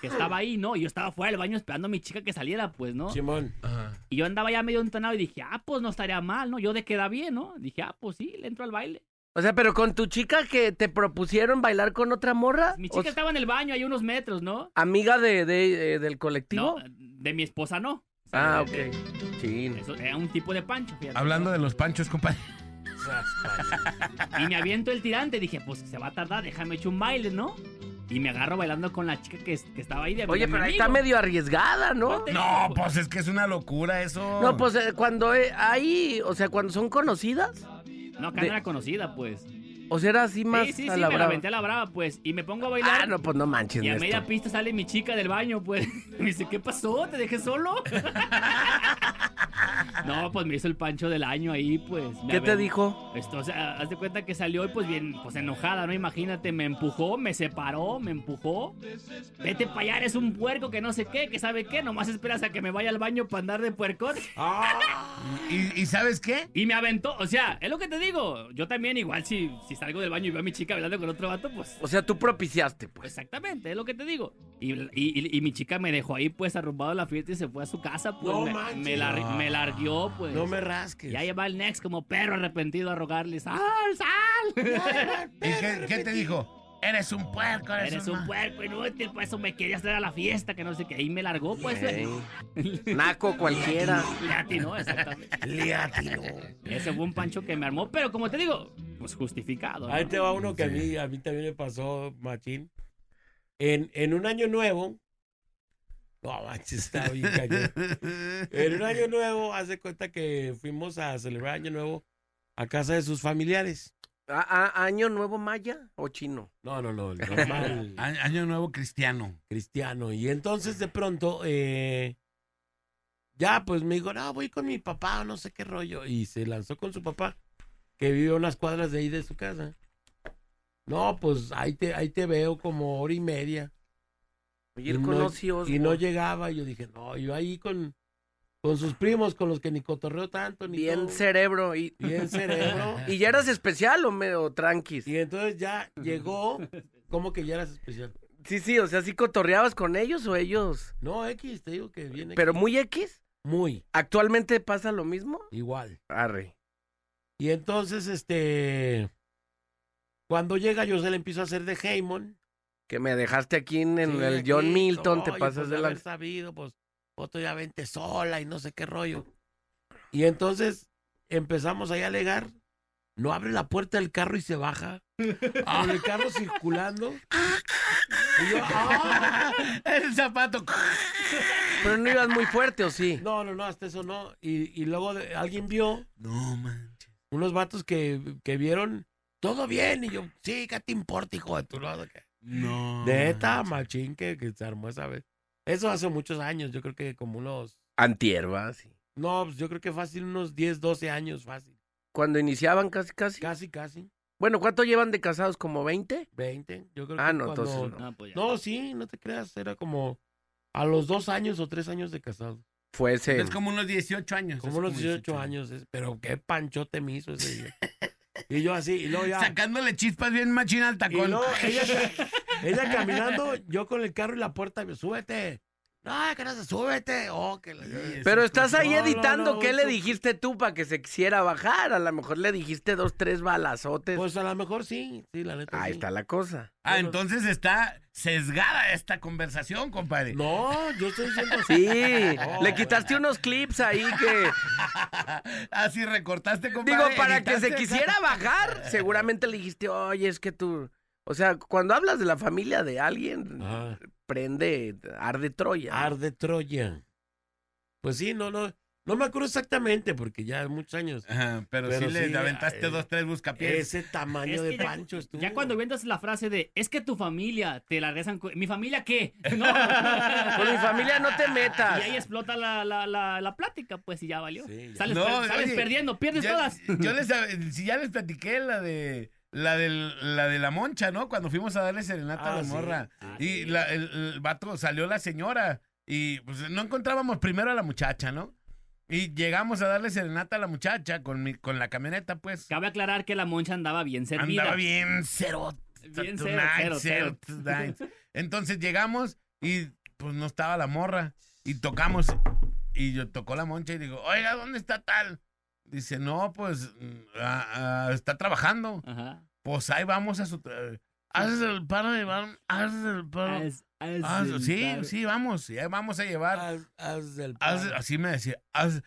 Que estaba ahí, ¿no? Y yo estaba fuera del baño esperando a mi chica que saliera, pues, ¿no? Simón. Ajá. Y yo andaba ya medio entonado y dije, ah, pues no estaría mal, ¿no? Yo de queda bien, ¿no? Dije, ah, pues sí, le entro al baile. O sea, pero con tu chica que te propusieron bailar con otra morra. Mi O chica sea, estaba en el baño, hay unos metros, ¿no? Amiga de, de, eh, del colectivo. No, de mi esposa no. Ah, ok. Sí. Eso era un tipo de pancho, fíjate. Hablando de los panchos, compadre. <laughs> Y me aviento el tirante, dije, pues se va a tardar, déjame echar un baile, ¿no? Y me agarro bailando con la chica que, que estaba ahí de Oye, pero ahí está medio arriesgada, ¿no? No, digo, pues es que es una locura eso. No, pues eh, cuando eh, hay, o sea, cuando son conocidas, No, acá de- no era conocida, pues. O sea, era así más sí, sí, sí, a me la la brava. aventé a la brava, pues. Y me pongo a bailar. Ah, no, pues no manches, y a media pista sale mi chica del baño, pues. <laughs> Me dice, ¿qué pasó? ¿Te dejé solo? <laughs> no, pues me hizo el pancho del año ahí, pues. Me ¿Qué te dijo? Esto, o sea, haz de cuenta que salió y pues bien, pues enojada, ¿no? Imagínate, me empujó, me separó, me empujó. Vete para allá, eres un puerco que no sé qué, que sabe qué, nomás esperas a que me vaya al baño para andar de puercón. <laughs> ¿Y, y sabes qué? Y me aventó, o sea, es lo que te digo. Yo también igual si, si salgo del baño y veo a mi chica hablando con otro vato, pues... O sea, tú propiciaste, pues. Exactamente, es lo que te digo. Y, y- y- y mi chica me dejó ahí, pues, arrumbado en la fiesta y se fue a su casa, pues. No me, manches. me, lar- me larguió, pues. No me rasques. Y ahí va el Next como perro arrepentido a rogarle, ¡sal, sal! <laughs> ¿Y qué, qué te dijo? Eres un puerco, eres, Eres un un puerco inútil, pues eso me querías traer a la fiesta, que no sé qué. Ahí me largó, pues. <laughs> Naco cualquiera. Le atinó, exactamente. Liatino. Ese fue un pancho que me armó, pero como te digo, pues justificado. ¿no? Ahí te va uno que a mí, a mí también me pasó, machín. En, en un año nuevo. No, manches, está bien cañón. En un año nuevo, hace cuenta que fuimos a celebrar año nuevo a casa de sus familiares. ¿A- a- ¿Año nuevo maya o chino? No, no, no, el <laughs> normal Año nuevo cristiano. cristiano. Y entonces de pronto, eh, ya pues me dijo, no, voy con mi papá o no sé qué rollo. Y se lanzó con su papá, que vive a unas cuadras de ahí de su casa. No, pues ahí te, ahí te veo como hora y media. Oye, él Y no- conoció. Y no llegaba, y yo dije, no, yo ahí con, con sus primos, con los que ni cotorreo tanto, ni Bien todo. cerebro. Y, bien cerebro. <laughs> ¿Y ya eras especial o medio tranquis? y entonces ya llegó, como que ya eras especial. Sí, sí, o sea, ¿sí cotorreabas con ellos o ellos? No, X, te digo que viene. ¿Pero muy X? Muy, ¿Actualmente pasa lo mismo? igual. Arre. Y entonces, este, cuando llega yo se le empiezo a hacer de Heyman. Que me dejaste aquí en, en Sí, el aquí, John Milton, te pasas pues, de la... sabido, pues, otro ya vente sola y no sé qué rollo. Y entonces empezamos ahí a alegar. No abre la puerta del carro y se baja. <laughs> Con el carro circulando. <laughs> Y yo, ¡ah! El zapato. Pero no ibas muy fuerte, ¿o sí? No, no, no, hasta eso no. Y, y luego de- alguien vio No, manches. Unos vatos que, que vieron todo bien. Y yo, sí, ¿qué te importa, hijo de tu lado? No. Neta, machín que, que se armó esa vez. Eso hace muchos años, yo creo que como unos Antierva, sí. No, pues yo creo que fácil unos 10, 12 años, fácil. Cuando iniciaban casi, casi. Casi, casi. Bueno, ¿cuánto llevan de casados? ¿Como 20? 20. Yo creo Ah, que no, cuando- entonces No, pues ya. No, sí, no te creas. Era como a los dos años o tres años de casado. Fue ese. Es como unos 18 años. Como unos 18 años. es- Pero qué panchote me hizo ese día. <laughs> y yo así, y luego ya. Sacándole chispas bien machina al Y tacón. luego ella, <laughs> ella caminando, yo con el carro y la puerta, súbete. No, que no se súbete. Oh, que la- Pero estás ahí No, no, editando. no, ¿Qué le dijiste tú para que se quisiera bajar? A lo mejor le dijiste dos, tres balazotes. Pues a lo mejor sí, sí, la neta. Ahí sí. está la cosa. Ah, entonces está sesgada esta conversación, compadre. No, yo estoy diciendo Sí, No, le quitaste unos clips ahí que... Así <laughs> Ah, recortaste, compadre. Digo, para que se quisiera bajar, <laughs> seguramente le dijiste, oye, es que tú... O sea, cuando hablas de la familia de alguien, Ajá. prende, arde Troya. ¿no? Ar de Troya. Pues sí, no, no. No me acuerdo exactamente porque ya muchos años. Ajá, pero, Pero sí, le sí, aventaste eh, dos, tres buscapiés. Ese tamaño Es de ya- pancho estuvo. Ya cuando vendas la frase de, es que tu familia te la rezan. cu- ¿Mi familia qué? <laughs> No. Con mi familia no te metas. Y ahí explota la, la, la, la plática, pues, y ya valió. Sí, ya. Sales, No, per- sales oye, perdiendo, pierdes Ya- todas. Yo les, si ya les platiqué la de la del- la de la moncha, ¿no? Cuando fuimos a darle serenata a Ah, la sí. morra. Ah, y sí. la- el, el vato salió la señora. Y pues no encontrábamos primero a la muchacha, ¿no? Y llegamos a darle serenata a la muchacha con, mi, con la camioneta, pues. Cabe aclarar que la moncha andaba bien servida. Andaba bien cero. Bien cero, cero. Entonces llegamos y pues no estaba la morra. Y tocamos. Y yo tocó la moncha y digo, oiga, ¿dónde está tal? Dice, no, pues mm, ah, ah, está trabajando. Ajá. Pues ahí vamos a su... tra- Haces el paro de... vam- Haces el paro. Haz- haz Haz- el sí, paro. sí, vamos. Y ahí vamos a llevar... Haz, haz- paro. así me decía. Haz,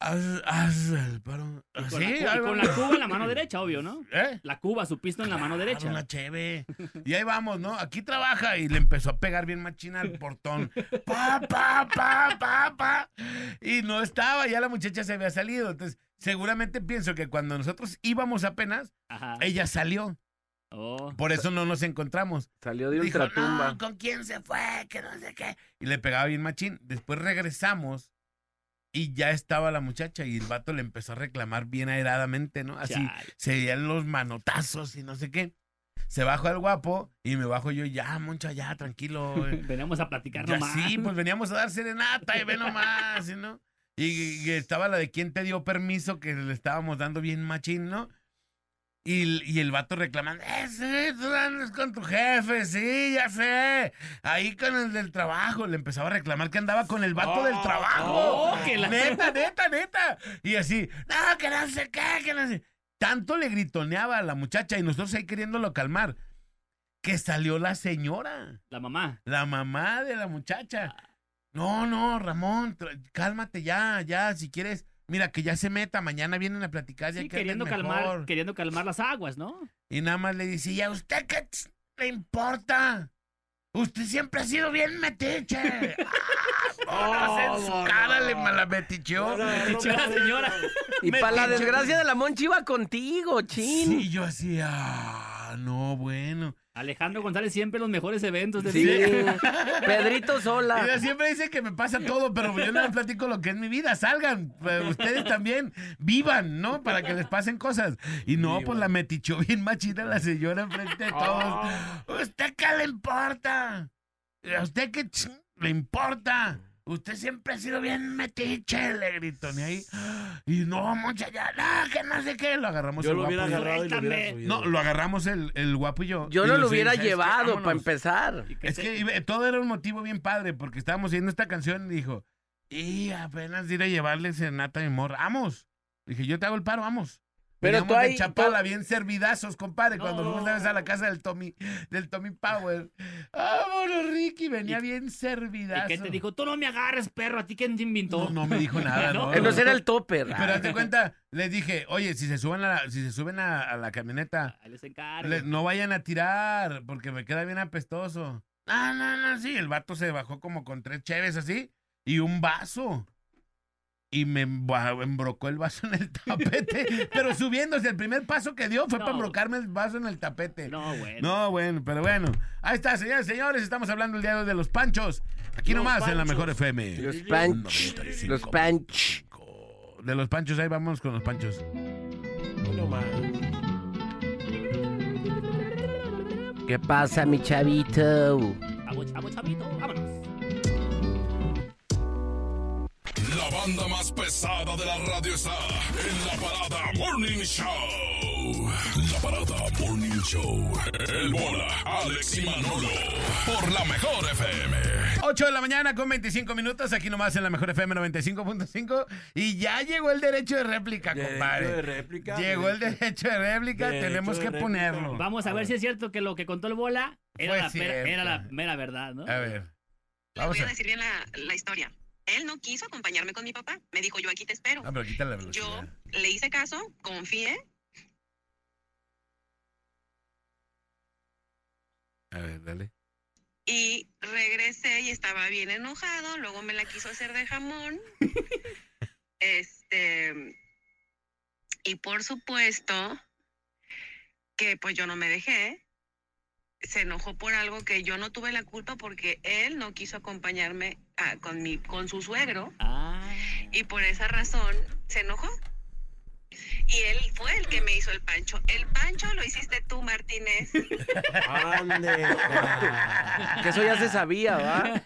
haz, haz el paro. Con, Así, la, cu- y ahí con la cuba en la mano derecha, obvio, ¿no? <laughs> ¿Eh? La cuba, su pisto en la mano Claro, derecha. Una cheve. Y ahí vamos, ¿no? Aquí trabaja. Y le empezó a pegar bien machina al portón. <laughs> Pa, pa, pa, pa, pa. Y no estaba, ya la muchacha se había salido. Entonces, seguramente pienso que cuando nosotros íbamos apenas, Ajá. ella salió. Oh. Por eso no nos encontramos. Salió de Dijo, ultratumba. no, ¿con quién se fue? Que no sé qué. Y le pegaba bien machín. Después regresamos y ya estaba la muchacha y el vato le empezó a reclamar bien airadamente, ¿no? Así Chale. se veían los manotazos y no sé qué. Se bajó el guapo y me bajo yo, ya, moncha, ya, tranquilo. eh. <laughs> Venimos a platicar nomás. sí, pues <laughs> veníamos a dar serenata y ve nomás, ¿sí, ¿no? Y, y estaba la de quién te dio permiso que le estábamos dando bien machín, ¿no? Y, el- y el vato reclamando, eh, sí, tú andas con tu jefe, sí, ya sé. Ahí con el del trabajo. Le empezaba a reclamar que andaba con el vato del trabajo. oh, que la- Neta, neta, neta. Y así, no, que no sé qué, que no sé. Tanto le gritoneaba a la muchacha y nosotros ahí queriéndolo calmar, que salió la señora. La mamá. La mamá de la muchacha. No, no, Ramón, cálmate ya, ya, si quieres. Mira, que ya se meta, mañana vienen a platicar ya Sí, que queriendo calmar, queriendo calmar las aguas, ¿no? Y nada más le dice, ¿y a usted qué le importa? Usted siempre ha sido bien metiche. <laughs> Ah, en su no, cara le malametichó. Dicho la señora. Y para la desgracia de la Monchi iba contigo, chin. Sí, yo así, ah, no, bueno. Alejandro González siempre los mejores eventos de Sí. vida. <laughs> Pedrito sola. Ella siempre dice que me pasa todo, pero yo no les platico lo que es mi vida. Salgan, pues, ustedes también, vivan, ¿no? Para que les pasen cosas. Y no, pues la metichó bien machina la señora enfrente de todos. ¿Usted qué le importa? ¿A usted qué ch- le importa? Usted siempre ha sido bien metiche, le gritó. Y ahí, y no, mucha ya, no, que no sé qué. Lo agarramos Yo el lo guapo hubiera y yo. agarrado y lo hubiera subido. No, lo agarramos el, el guapo y yo. Yo Y no lo nos hubiera dice, "¿Sabes qué? llevado para Vámonos". empezar. Es que iba- todo era un motivo bien padre, porque estábamos oyendo esta canción y dijo, y apenas ir a llevarle serenata a mi morra, vamos. Dije, yo te hago el paro, vamos. Pero Veníamos tú ahí- Chapala, bien servidazos, compadre, cuando No. fuimos una vez a la casa del Tommy, del Tommy Power. Vámonos, Ricky, venía ¿Y- bien ¿Y servidazo. qué te dijo? Tú no me agarres, perro. ¿A ti quién te inventó? No, no me dijo nada, <laughs> no. Él no era el topper. Pero hazte cuenta, les dije, oye, si se suben a la, si se suben a, a la camioneta, Ahí les encargo. Le- no vayan a tirar, porque me queda bien apestoso. No, no, no, sí. El vato se bajó como con tres cheves así y un vaso. Y me embrocó el vaso en el tapete. <laughs> pero subiéndose, el primer paso que dio fue No. para embrocarme el vaso en el tapete. No, bueno. No, bueno, pero bueno. Ahí está, señores, señores, estamos hablando el día de hoy de los panchos. Aquí Los nomás en la panchos. mejor FM. Los panch. Los panch. De los panchos, ahí vamos con los panchos. Uno más. ¿Qué pasa, mi chavito? Vamos, chavito, vámonos. La banda más pesada de la radio está en la parada Morning Show. La parada Morning Show. El bola, Alex y Manolo. Por la mejor FM. 8 de la mañana con 25 minutos, aquí nomás en la mejor FM 95.5. Y ya llegó el derecho de réplica, compadre. Derecho de réplica. Llegó el derecho de réplica, Derecho tenemos de que réplica. ponerlo. Vamos a ver si es cierto que lo que contó el bola era, la, mera, cierto. era la mera verdad, ¿no? A ver. Voy a a. decir bien la, la historia. Él no quiso acompañarme con mi papá. Me dijo, yo aquí te espero. Ah, pero quítale la Yo velocidad. le hice caso, confié. A ver, dale. Y regresé y estaba bien enojado. Luego me la quiso hacer de jamón. <laughs> este. Y por supuesto que pues yo no me dejé. Se enojó por algo que yo no tuve la culpa porque él no quiso acompañarme ah, con, mi, con su suegro. Ah. y por esa razón se enojó. Y él fue el que me hizo el pancho. El pancho lo hiciste tú, Martínez. Ande. <laughs> Que eso ya se sabía, ¿va?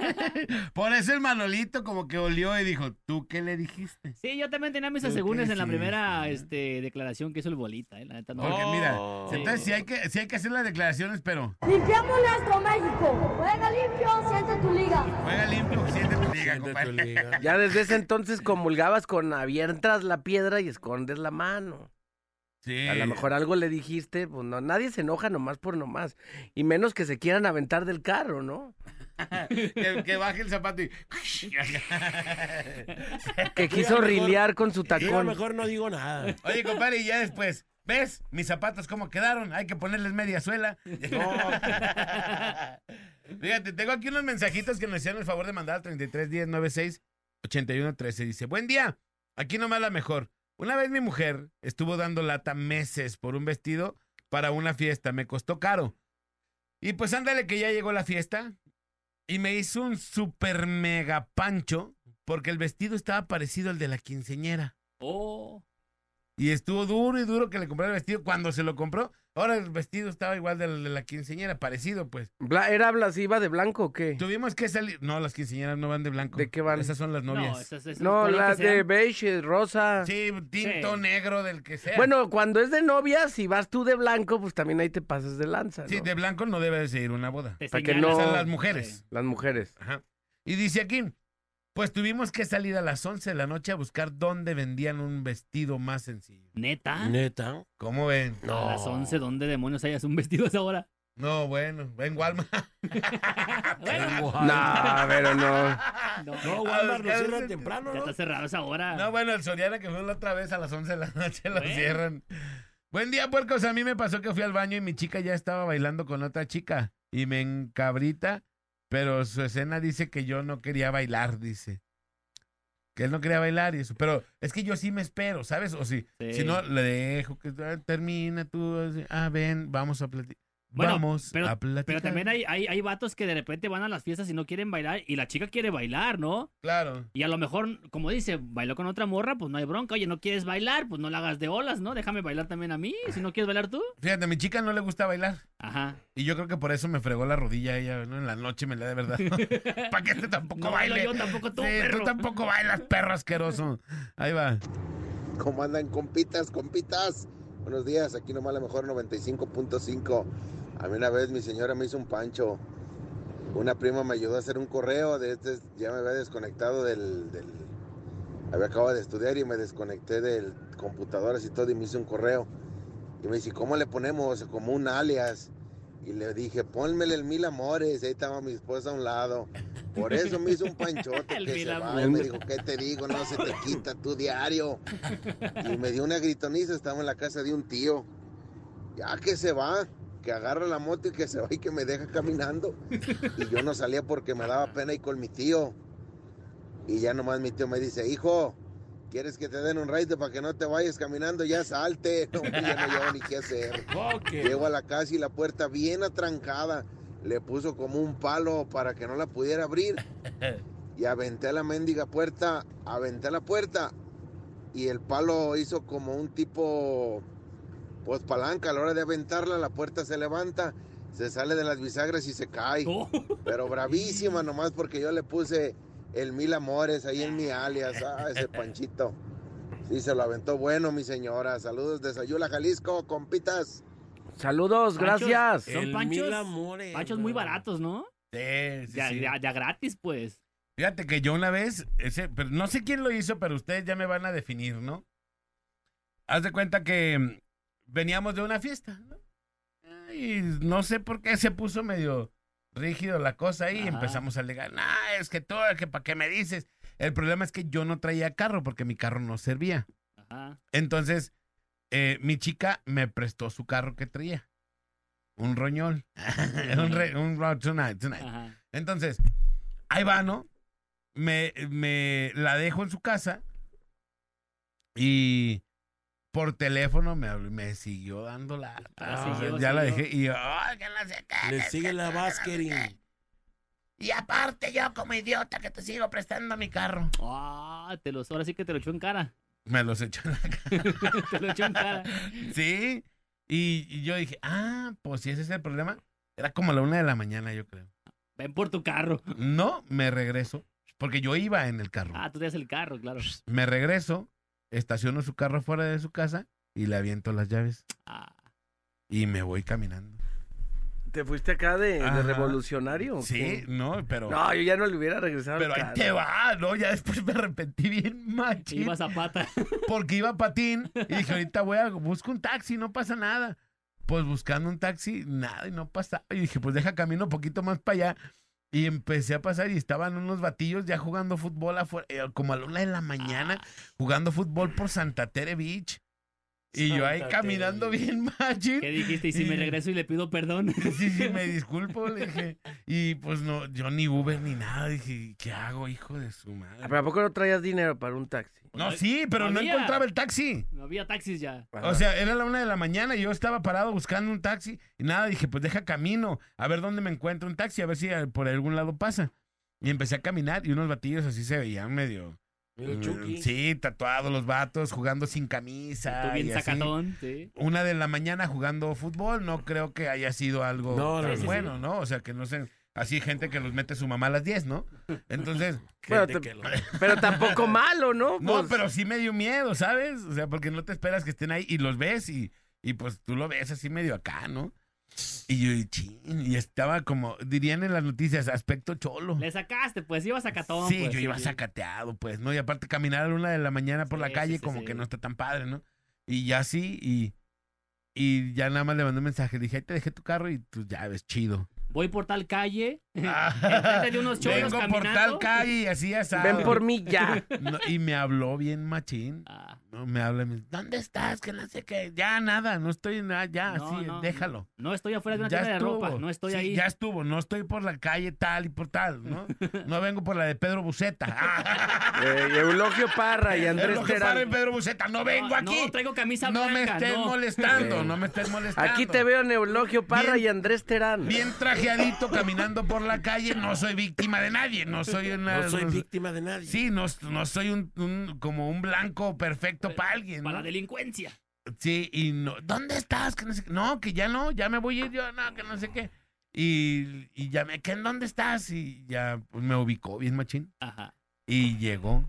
Por eso el Manolito como que olió y dijo, ¿tú qué le dijiste? Sí, yo también tenía mis ¿Tú qué asegúnes en la primera este, declaración que hizo el bolita, ¿eh? La neta no. Porque Oh. mira, entonces sí hay, que, sí hay que hacer las declaraciones, pero Limpiamos nuestro México. Juega limpio, siente tu liga. juega limpio, siente tu liga, Siente tu compadre. liga. Ya desde ese entonces comulgabas con avientas la piedra y escondes la mano. Sí. A lo mejor algo le dijiste, pues no, nadie se enoja nomás por nomás. Y menos que se quieran aventar del carro, ¿no? <laughs> que, que baje el zapato y... <laughs> Que quiso mejor- rilear con su Yo a tacón. mejor no digo nada. Oye, compadre, y ya después, ¿ves? Mis zapatos cómo quedaron, hay que ponerles media suela. <laughs> Fíjate, tengo aquí unos mensajitos que nos hicieron el favor de mandar al 331096 8113. Dice, buen día, aquí nomás la mejor. Una vez mi mujer estuvo dando lata meses por un vestido para una fiesta, me costó caro. Y pues ándale que ya llegó la fiesta y me hizo un super mega pancho porque el vestido estaba parecido al de la quinceñera. Oh. Y estuvo duro y duro que le compré el vestido. Cuando se lo compró, ahora el vestido estaba igual del de la quinceñera, parecido, pues. Bla- ¿Era blasivas de blanco o qué? Tuvimos que salir. No, las quinceañeras no van de blanco. ¿De qué van? Esas son las novias. No, esas- esas No, la sea. de beige, rosa. Sí, tinto Sí. negro del que sea. Bueno, cuando es de novia, si vas tú de blanco, pues también ahí te pasas de lanza, ¿no? Sí, de blanco no debe de seguir una boda. Para que no- Son las mujeres. Las mujeres. Ajá. Y dice aquí, pues tuvimos que salir a las 11 de la noche a buscar dónde vendían un vestido más sencillo. Neta. Neta. ¿Cómo ven? A las 11, ¿dónde demonios hayas un vestido a esa hora? No, bueno, ven Walmart. <laughs> Bueno, No, pero no. no, No, Walmart lo cierran temprano, ya ¿no? está cerrado esa hora. No, bueno, el Soriana que fue la otra vez a las 11 de la noche lo Bueno. cierran. Buen día, puercos. A mí me pasó que fui al baño y mi chica ya estaba bailando con otra chica. Y me encabrita, pero su escena dice que yo no quería bailar, dice. Que él no quería bailar y eso. Pero es que yo sí me espero, ¿sabes? O si, Sí. si no, le dejo que ah, termina tú. así, Ah, ven, vamos a platicar. Bueno, vamos pero, a platicar. pero también hay, hay, hay vatos que de repente van a las fiestas y no quieren bailar y la chica quiere bailar, ¿no? Claro. Y a lo mejor, como dice, bailó con otra morra, pues no hay bronca. Oye, no quieres bailar, pues no la hagas de olas, ¿no? Déjame bailar también a mí, si no quieres bailar tú. Fíjate, a mi chica no le gusta bailar. Ajá. Y yo creo que por eso me fregó la rodilla ella, ¿no? En la noche me la de verdad. <laughs> Para que este tampoco No baile. yo, tampoco tú, Sí, perro. tú tampoco bailas, perro asqueroso. Ahí va. ¿Cómo andan, compitas, compitas? Buenos días, aquí nomás la mejor 95.5. A mí una vez mi señora me hizo un pancho. Una prima me ayudó a hacer un correo de este, ya me había desconectado del, del- había acabado de estudiar y me desconecté del computadoras y todo y me hizo un correo. Y me dice, ¿cómo le ponemos? Como un alias. Y le dije, pónmele el mil amores. Ahí estaba mi esposa a un lado. Por eso me hizo un panchote <laughs> El que mil se va. Y me dijo, ¿qué te digo? No se te quita tu diario. Y me dio una gritoniza, estaba en la casa de un tío. Ya que se va, que agarra la moto y que se va y que me deja caminando. Y yo no salía porque me daba pena ir con mi tío. Y ya nomás mi tío me dice, hijo, ¿Quieres que te den un ride para que no te vayas caminando? Ya salte. <laughs> No, ya no llevo ni qué hacer. Ok. Llego a la casa y la puerta bien atrancada. Le puso como un palo para que no la pudiera abrir. Y aventé la mendiga puerta, aventé la puerta. Y el palo hizo como un tipo, pues palanca. A la hora de aventarla, la puerta se levanta, se sale de las bisagras y se cae. Oh. Pero bravísima nomás porque yo le puse el mil amores ahí en mi alias. Ah, ese panchito. Sí, se lo aventó bueno, mi señora. Saludos de Sayula, Jalisco, compitas. Saludos, Panchos, gracias. Son El panchos, mil amores, panchos muy baratos, ¿no? Sí, sí, Ya, sí. ya- ya gratis, pues. Fíjate que yo una vez, ese, pero no sé quién lo hizo, pero ustedes ya me van a definir, ¿no? Haz de cuenta que veníamos de una fiesta, ¿no? Y no sé por qué se puso medio rígido la cosa ahí y empezamos a alegar, no, es que tú, que para qué me dices. El problema es que yo no traía carro porque mi carro no servía. Ajá. Entonces, eh, mi chica me prestó su carro que traía. Un roñol. <laughs> un, re- un tonight, tonight. Entonces, ahí va, ¿no? Me, me la dejo en su casa y por teléfono me, habló me siguió dando la... Ah, siguió, ya la dejé y yo, "Ay, que no sé qué, Le sigue la que no sé Vasquerin. qué". Y aparte yo como idiota que te sigo prestando mi carro. Ah, te los, ahora sí que te lo echó en cara. Me los echó en la cara. <laughs> te lo echó en cara. Sí. Y, y yo dije, ah, pues si ese es el problema. Era como la una de la mañana, yo creo. Ven por tu carro. No, me regreso. Porque yo iba en el carro. Ah, tú tienes el carro, claro. Me regreso, estaciono su carro fuera de su casa y le aviento las llaves. Ah, Y me voy caminando. ¿Te fuiste acá de, revolucionario? Sí, qué? no, pero. No, yo ya no le hubiera regresado. pero ahí te va, ¿no? Ya después me arrepentí bien machín. iba Zapata. <laughs> Porque iba a patín y dije, ahorita voy a buscar un taxi, no pasa nada. Pues buscando un taxi, nada, y no pasa. Y dije, pues deja camino un poquito más para allá. Y empecé a pasar y estaban unos batillos ya jugando fútbol afuera, eh, como a la una de la mañana, jugando fútbol por Santa Tere Beach. Y yo ahí caminando bien <laughs> machín. ¿Qué dijiste? Y si me regreso y le pido perdón. <laughs> Sí, sí, me <laughs> disculpo, le dije. Y pues no, yo ni Uber ni nada. Dije, ¿qué hago, hijo de su Ah, ¿Pero madre? ¿A poco no traías dinero para un taxi? No, sí, pero No no había. encontraba el taxi. No había taxis ya. O sea, era la una de la mañana y yo estaba parado buscando un taxi y nada, dije, pues deja camino, a ver dónde me encuentro un taxi, a ver si eh, por algún lado pasa. Y empecé a caminar y unos batillos así se veían medio... Mm, Chucky. Sí, tatuados los vatos, jugando sin camisa. Tú bien y así. sí. Una de la mañana jugando fútbol, no creo que haya sido algo No, sí, bueno, ¿no? O sea, que no sé, así gente que los mete su mamá a las 10, ¿no? Entonces... <laughs> Bueno, Gente te- que lo- <laughs> Pero tampoco malo, ¿no? No, Pues, pero sí me dio miedo, ¿sabes? O sea, porque no te esperas que estén ahí y los ves y, y pues tú lo ves así medio acá, ¿no? Y yo, y chin, y estaba como, dirían en las noticias, aspecto cholo. Le sacaste, pues ibas sacatón. Sí, pues, yo iba sacateado, pues, ¿no? Y aparte caminar a la una de la mañana por la Sí, calle sí, sí, como sí. que no está tan padre, ¿no? Y ya sí, y, y ya nada más le mandé un mensaje, dije, ahí te dejé tu carro y tus llaves, chido. Voy por tal calle. Ah, Enfrente de unos cholos Vengo por caminando. tal calle y así asado. ven por mí ya. No, y me habló bien machín. Ah, No, me habla y me dice, ¿dónde estás? Que no sé qué. Ya, nada, no estoy en nada, ya, No, sí, no, déjalo. no estoy afuera de una Ya tienda de ropa. No estoy Sí, ahí. Ya estuvo, no estoy por la calle tal y por tal, ¿no? No vengo por la de Pedro Buceta. <laughs> Eh, y Eulogio Parra y Andrés Terán. Pedro Buceta, no vengo No, aquí. No, traigo camisa No me blanca. estés no. molestando, Eh. no me estés molestando. Aquí te veo en Eulogio Parra Bien. y Andrés Terán. Bien trajeadito caminando por la calle, no soy víctima de nadie, no soy <laughs> una... No soy víctima de nadie. Sí, no, no soy un, un- como un blanco perfecto para alguien, Para ¿no? la delincuencia. Sí, y no, ¿dónde estás? Que no, sé qué. no, que ya no, ya me voy a ir yo, no, que no sé qué. Y, y ya me, ¿qué, ¿en dónde estás? Y ya pues, me ubicó bien machín. Ajá. Y llegó,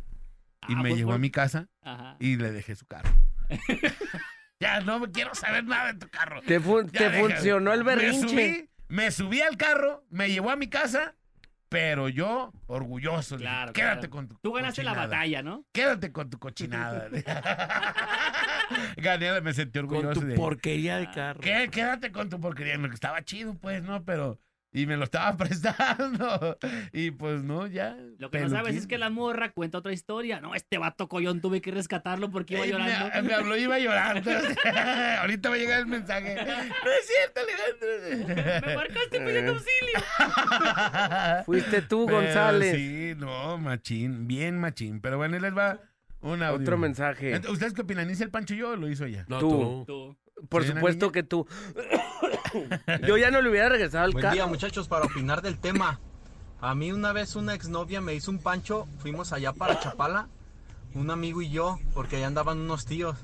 y Ah, me pues, llevó por- a mi casa Ajá. y le dejé su carro. <laughs> ya no me quiero saber nada de tu carro. Te, fun- Ya te déjame. funcionó el Me berrinche. Me subí al carro, me llevó a mi casa, pero yo orgulloso. dije, Claro, Quédate claro. con tu Tú ganaste la batalla, ¿no? Quédate con tu cochinada. <laughs> <laughs> Gané, me sentí Con orgulloso tu de porquería de carro. ¿Qué? Quédate con tu porquería. Estaba chido, pues, ¿no? Pero. Y me lo estaba <laughs> prestando. Y pues no, ya. Lo que no sabes es que la morra cuenta otra historia. No, este vato collón tuve que rescatarlo porque iba Eh, llorando. Me, <laughs> me habló, iba llorando. <laughs> Ahorita va a llegar el mensaje. No es cierto, Alejandro. Me marcaste pidiendo auxilio. Fuiste tú, Pero González. Sí, no, machín. Bien machín. Pero bueno, ahí les va Un audio. Otro mensaje. ¿Ustedes qué opinan? ¿Hice el Pancho yo o lo hizo ella? No, Tú. tú. Tú. Por ¿Sí, una supuesto niña? que tú. <coughs> Yo ya no le hubiera regresado al Buen día carro. muchachos para opinar del tema. A mí una vez una exnovia me hizo un pancho, fuimos allá para Chapala, un amigo y yo, porque allá andaban unos tíos.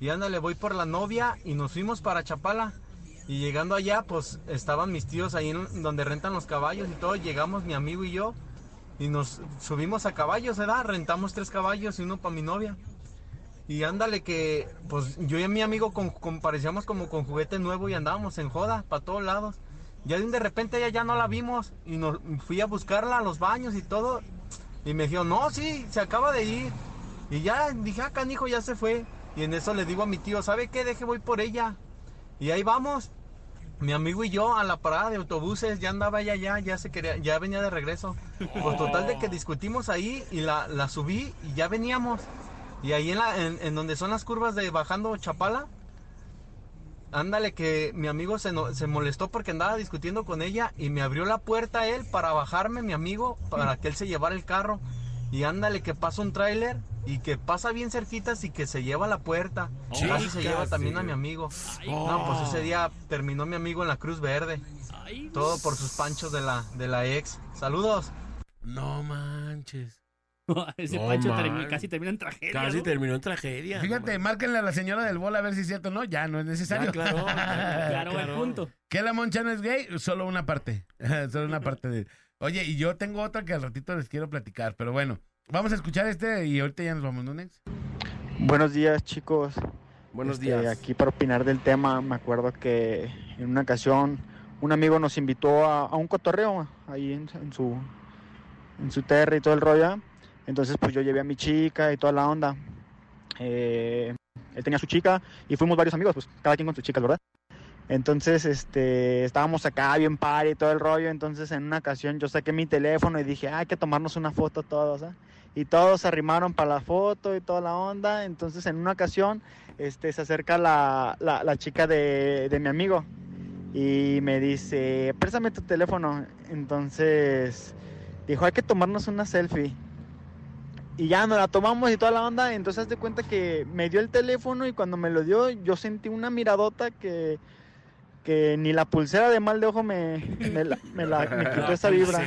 Y ándale, voy por la novia y nos fuimos para Chapala. Y llegando allá, pues estaban mis tíos ahí en donde rentan los caballos y todo. Llegamos mi amigo y yo y nos subimos a caballos, ¿verdad? Rentamos tres caballos y uno para mi novia. Y ándale que, pues yo y mi amigo con, parecíamos como con juguete nuevo y andábamos en joda para todos lados. Ya de repente ella ya no la vimos y nos fui a buscarla a los baños y todo. Y me dijo, no, sí, se acaba de ir. Y ya dije, ah, canijo, ya se fue. Y en eso le digo a mi tío, ¿sabe qué? Deje, voy por ella. Y ahí vamos. Mi amigo y yo a la parada de autobuses, ya andaba ella ya, ya se quería, ya venía de regreso. Pues total de que discutimos ahí y la, la subí y ya veníamos. Y ahí en, la, en, en donde son las curvas de bajando Chapala, ándale que mi amigo se, no- se molestó porque andaba discutiendo con ella y me abrió la puerta él para bajarme mi amigo, para que él se llevara el carro. Y ándale que pasa un tráiler y que pasa bien cerquitas y que se lleva la puerta. Casi se lleva también a mi amigo. No, pues ese día terminó mi amigo en la Cruz Verde. Todo por sus panchos de la, de la ex. Saludos. No manches. <laughs> Ese No, Pancho termi- casi termina en tragedia. Casi ¿no? terminó en tragedia. Fíjate, márquenle a la señora del bol a ver si es cierto. No, ya no es necesario. Ya, claro, <laughs> Claro, Claro. punto. ¿Que la moncha no es gay? Solo una parte. <laughs> Solo una parte de. Oye, y yo tengo otra que al ratito les quiero platicar, pero bueno. Vamos a escuchar este y ahorita ya nos vamos, ¿no, Nex? Buenos días, chicos. Buenos Este, días. Aquí para opinar del tema, me acuerdo que en una ocasión un amigo nos invitó a, a un cotorreo ahí en, en su en su terra y todo el rollo. Entonces, pues yo llevé a mi chica y toda la onda. Eh, él tenía su chica y fuimos varios amigos, pues cada quien con sus chicas, ¿verdad? Entonces, este, estábamos acá bien par y todo el rollo. Entonces, en una ocasión yo saqué mi teléfono y dije, "Ah, hay que tomarnos una foto todos, ¿ah?". Y todos se arrimaron para la foto y toda la onda. Entonces, en una ocasión, este, se acerca la, la, la chica de, de mi amigo y me dice, préstame tu teléfono. Entonces, dijo, hay que tomarnos una selfie. Y ya nos la tomamos y toda la onda. Entonces, haz de cuenta que me dio el teléfono y cuando me lo dio, yo sentí una miradota que, que ni la pulsera de mal de ojo me, me, la, me la- me quitó esa vibra.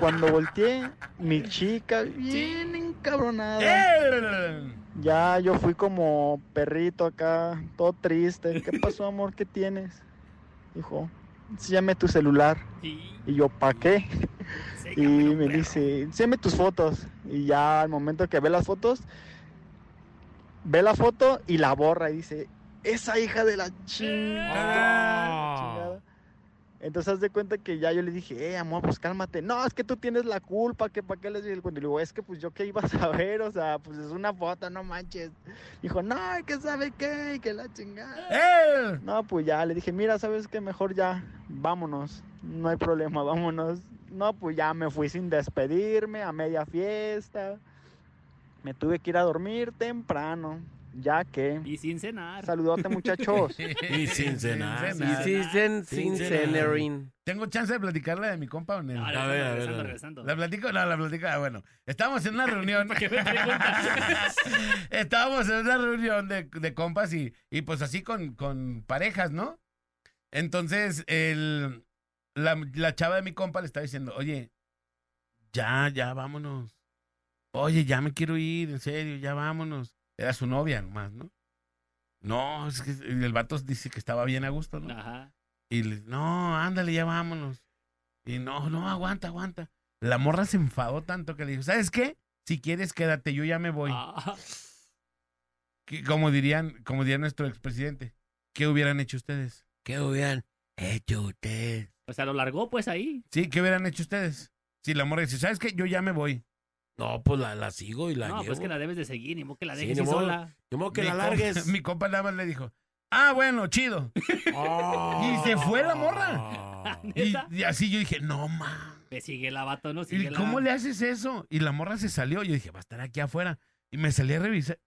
Cuando volteé, mi chica bien encabronada. ¡Eh! Ya yo fui como perrito acá, todo triste. ¿Qué pasó, amor? ¿Qué tienes? Dijo, enséñame tu celular. Y yo, ¿para qué? Y me perro. dice, enséñame tus fotos. Y ya al momento que ve las fotos, ve la foto y la borra y dice, esa hija de la chingada. chingada". Entonces haz de cuenta que ya yo le dije, eh, amor, pues cálmate. No, es que tú tienes la culpa, que para qué les dije el cuento. Y le digo, es que pues yo qué iba a saber, o sea, pues es una foto, no manches. Dijo, no, que sabe qué, que la chingada. ¡Eh! No, pues ya, le dije, mira, ¿sabes qué? Mejor ya, vámonos, no hay problema, vámonos. No, pues ya me fui sin despedirme, a media fiesta. Me tuve que ir a dormir temprano, ya que... Y sin cenar. Saludote, muchachos. <laughs> Y sin cenar. Y sin, sin Sin cenar. cenarín. ¿Tengo chance de platicarle de mi compa o no? No, A ver, a ver, regresando, a ver. regresando. ¿La platico? No, la platico. Ah, bueno. Estábamos en una <laughs> reunión. ¿Para qué me preguntas? <laughs> Estábamos en una reunión de, de compas y, y pues así con, con parejas, ¿no? Entonces, el, la, la chava de mi compa le estaba diciendo, oye, ya, ya, vámonos. Oye, ya me quiero ir, en serio, ya vámonos. Era su novia nomás, ¿no? No, es que el vato dice que estaba bien a gusto, ¿no? Ajá. Y le, no, ándale, ya vámonos. Y no, no, aguanta, aguanta. La morra se enfadó tanto que le dijo, ¿sabes qué? Si quieres, quédate, yo ya me voy. Ah, Que- Como dirían, como diría nuestro expresidente. ¿Qué hubieran hecho ustedes? ¿Qué hubieran hecho ustedes? O sea, lo largó pues ahí. Sí, ¿qué hubieran hecho ustedes? Si la morra dice, ¿sabes qué? Yo ya me voy. No, pues la, la sigo y la no, llevo. pues que la debes de seguir, ni modo que la Sí, dejes ni ir modo. sola. Ni modo que mi la compa- largues. <laughs> mi compa nada más le dijo, ah, bueno, chido. <laughs> Y se fue la morra. <laughs> Y, ¿Neta? y así yo dije, no, ma. Me sigue la vato, ¿no? ¿Y cómo le haces eso? Y la morra se salió. Yo dije, va a estar aquí afuera. Y me salí a revisar.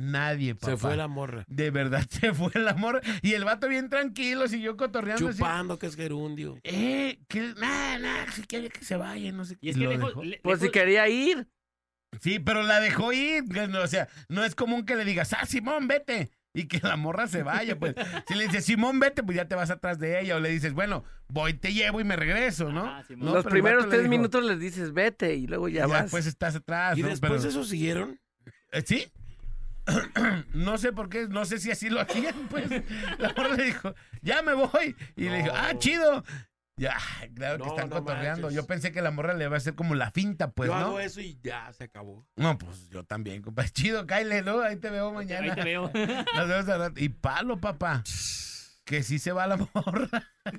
Nadie, papá. Se fue la morra. De verdad <laughs> se fue el amor. Y el vato bien tranquilo, siguió cotorreando. así. Chupando que es gerundio. Eh, que nada, nada, si quiere que se vaya, no sé Y es Y que lo lejos, dejó. le- Pues si quería ir. Sí, pero la dejó ir. O sea, no es común que le digas, ah, Simón, vete. Y que la morra se vaya, pues. <laughs> Si le dices, Simón, vete, pues ya te vas atrás de ella. O le dices, bueno, voy, te llevo y me regreso, ¿no? Ajá, Simón. No, Los primeros le tres dijo, minutos les dices vete y luego ya Ya vas. después estás atrás. ¿Y ¿no? después Pero- de eso siguieron? Eh, ¿Sí? <clears throat> no sé por qué, no sé si así lo hacían, <laughs> pues. La morra le dijo, ya me voy. Y le dijo, ah, chido. Ya, claro que están no cotorreando. manches. Yo pensé que la morra le iba a hacer como la finta, pues, Yo ¿no? hago eso y ya se acabó. No, pues yo también, compadre. <laughs> Chido, Kyle, ¿no? Ahí te veo mañana. Ahí te veo. <laughs> Nos vemos al rato. Y palo, papá. Que sí se va la <laughs> morra.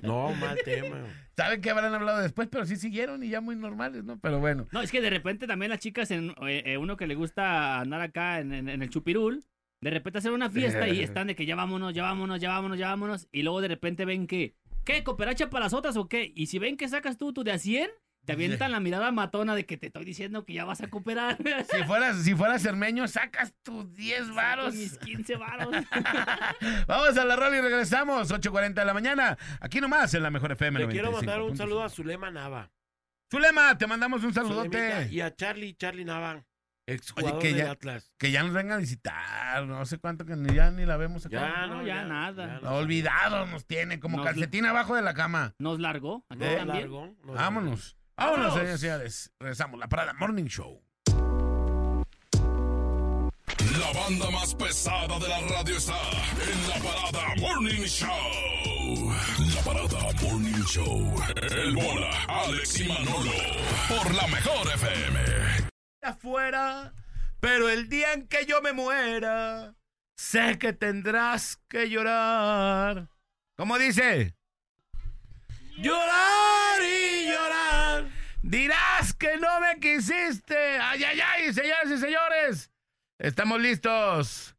No, mal tema. Saben que habrán hablado después, pero sí siguieron y ya muy normales, ¿no? Pero bueno. No, es que de repente también las chicas, en, eh, eh, uno que le gusta andar acá en, en- en el chupirul, de repente hacer una fiesta y están de que ya vámonos, ya vámonos, ya vámonos, ya vámonos, y luego de repente ven que, ¿qué? ¿Cooperacha para las otras o qué? Y si ven que sacas tú tu de a 100, te avientan la mirada matona de que te estoy diciendo que ya vas a cooperar. Si fueras, si fueras cermeño, sacas tus 10 varos. Mis 15 varos. <laughs> Vamos a la rola y regresamos. 8.40 de la mañana. Aquí nomás en la mejor FM. Le quiero mandar un 95.5. saludo a Zulema Nava. Zulema, te mandamos un Zulemita, saludote. Y a Charlie, Charlie Nava, Oye, exjugador que ya, Atlas. que ya nos venga a visitar. No sé cuánto que ni, ya ni la vemos acá. Ya, no, no, ya nada. no, Olvidado nos tiene, como Nos- calcetín abajo de la cama. Nos largó. También. largo, no, Vámonos. Vámonos, señores y señores. Regresamos. La parada Morning Show. La banda más pesada de la radio está en la parada Morning Show. La parada Morning Show. El bola, Alex y Manolo. Por la mejor FM. afuera, pero el día en que yo me muera, sé que tendrás que llorar. ¿Cómo dice? Llorar. Dirás que no me quisiste. Ay, ay, ay, señoras y señores. Estamos listos.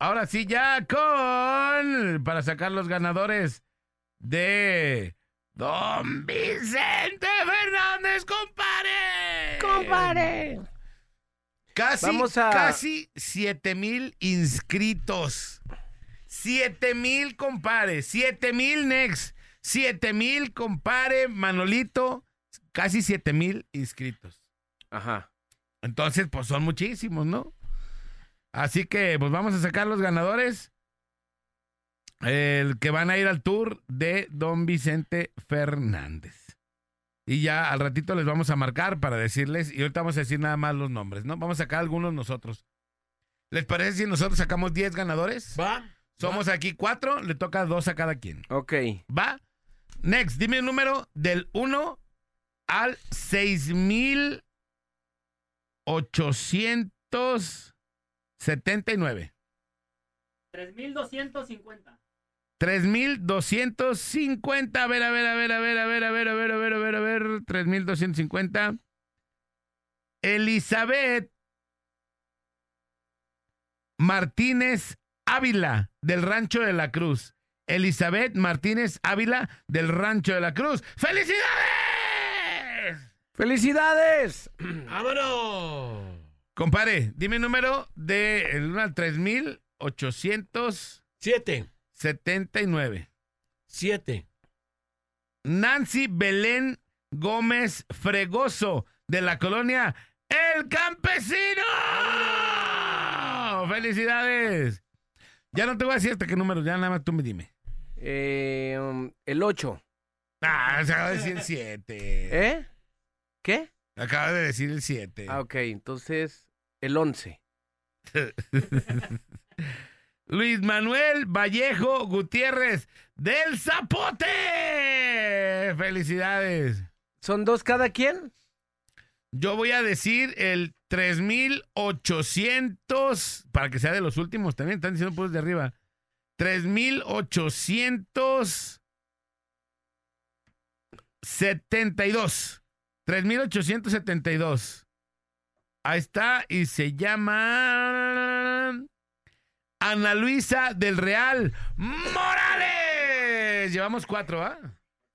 Ahora sí, ya con. Para sacar los ganadores de. Don Vicente Fernández, compare. ¡Compare! Casi, Vamos a- casi 7 mil inscritos. 7 mil, compare. 7 mil, Nex. 7 mil, compare, Manolito. Casi 7 mil inscritos. Ajá. Entonces, pues son muchísimos, ¿no? Así que, pues vamos a sacar los ganadores. El que van a ir al tour de Don Vicente Fernández. Y ya al ratito les vamos a marcar para decirles, y ahorita vamos a decir nada más los nombres, ¿no? Vamos a sacar algunos nosotros. ¿Les parece si nosotros sacamos 10 ganadores? Va. Somos aquí cuatro, le toca dos a cada quien. Ok. ¿Va? Next, dime el número del 1 al 6879. 3250. 3250. A ver, a ver, a ver, a ver, a ver, a ver, a ver, a ver, a ver, a ver. 3250. Elizabeth Martínez Ávila, del Rancho de la Cruz. Elizabeth Martínez Ávila, del Rancho de la Cruz. ¡Felicidades! ¡Felicidades! <clears throat> ¡Vámonos! Compare, dime el número de el 1 al 3879. Siete. Siete. Nancy Belén Gómez Fregoso, de la colonia El Campesino. ¡Felicidades! Ya no te voy a decir hasta qué número, ya nada más tú me dime. Eh, um, el 8. Ah, se acaba de decir el 7. ¿Eh? ¿Qué? Acaba de decir el 7. Ah, ok. Entonces, el 11. <laughs> Luis Manuel Vallejo Gutiérrez del Zapote. ¡Felicidades! ¿Son dos cada quien? Yo voy a decir el 3800, para que sea de los últimos también, están diciendo pues de arriba. 3872. 3872. Ahí está, y se llama Ana Luisa del Real Morales. Llevamos cuatro, ¿ah?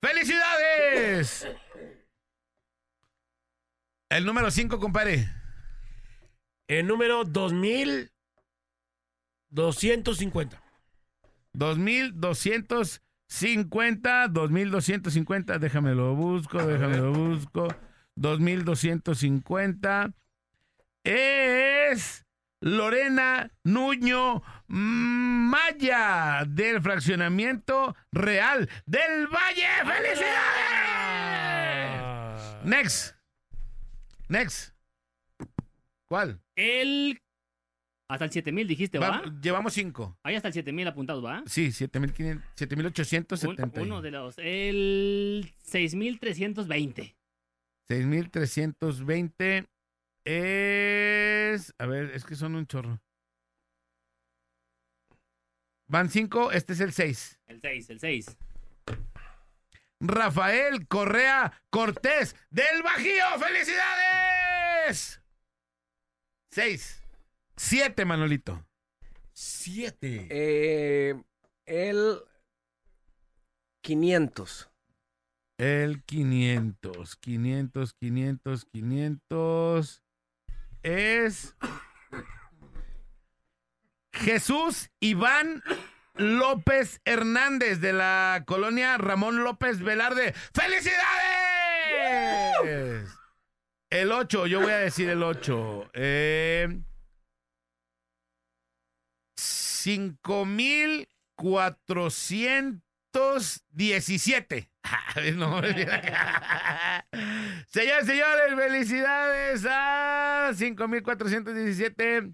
¡Felicidades! El número 5, compadre. El número 2250. 2250, 2250, déjame lo busco, déjame lo busco. 2250. es Lorena Nuño Maya del fraccionamiento real del Valle. ¡Felicidades! Next. Next. ¿Cuál? El. Hasta el 7000 dijiste, ¿va? Va- llevamos cinco. Ahí hasta el 7000 apuntados, ¿va? Sí, 7.500 7.870. Un- uno de los. El 6320. 6.320 es... A ver, es que son un chorro. Van cinco, este es el 6. El 6, el 6. Rafael Correa Cortés del Bajío. ¡Felicidades! Seis. Siete, Manolito. Siete. Eh, el 500. El 500, 500, 500, 500 es Jesús Iván López Hernández de la colonia Ramón López Velarde. ¡Felicidades! El 8, yo voy a decir el 8. Eh, 5417. <laughs> No, <laughs> Señores, señores, felicidades a 5417.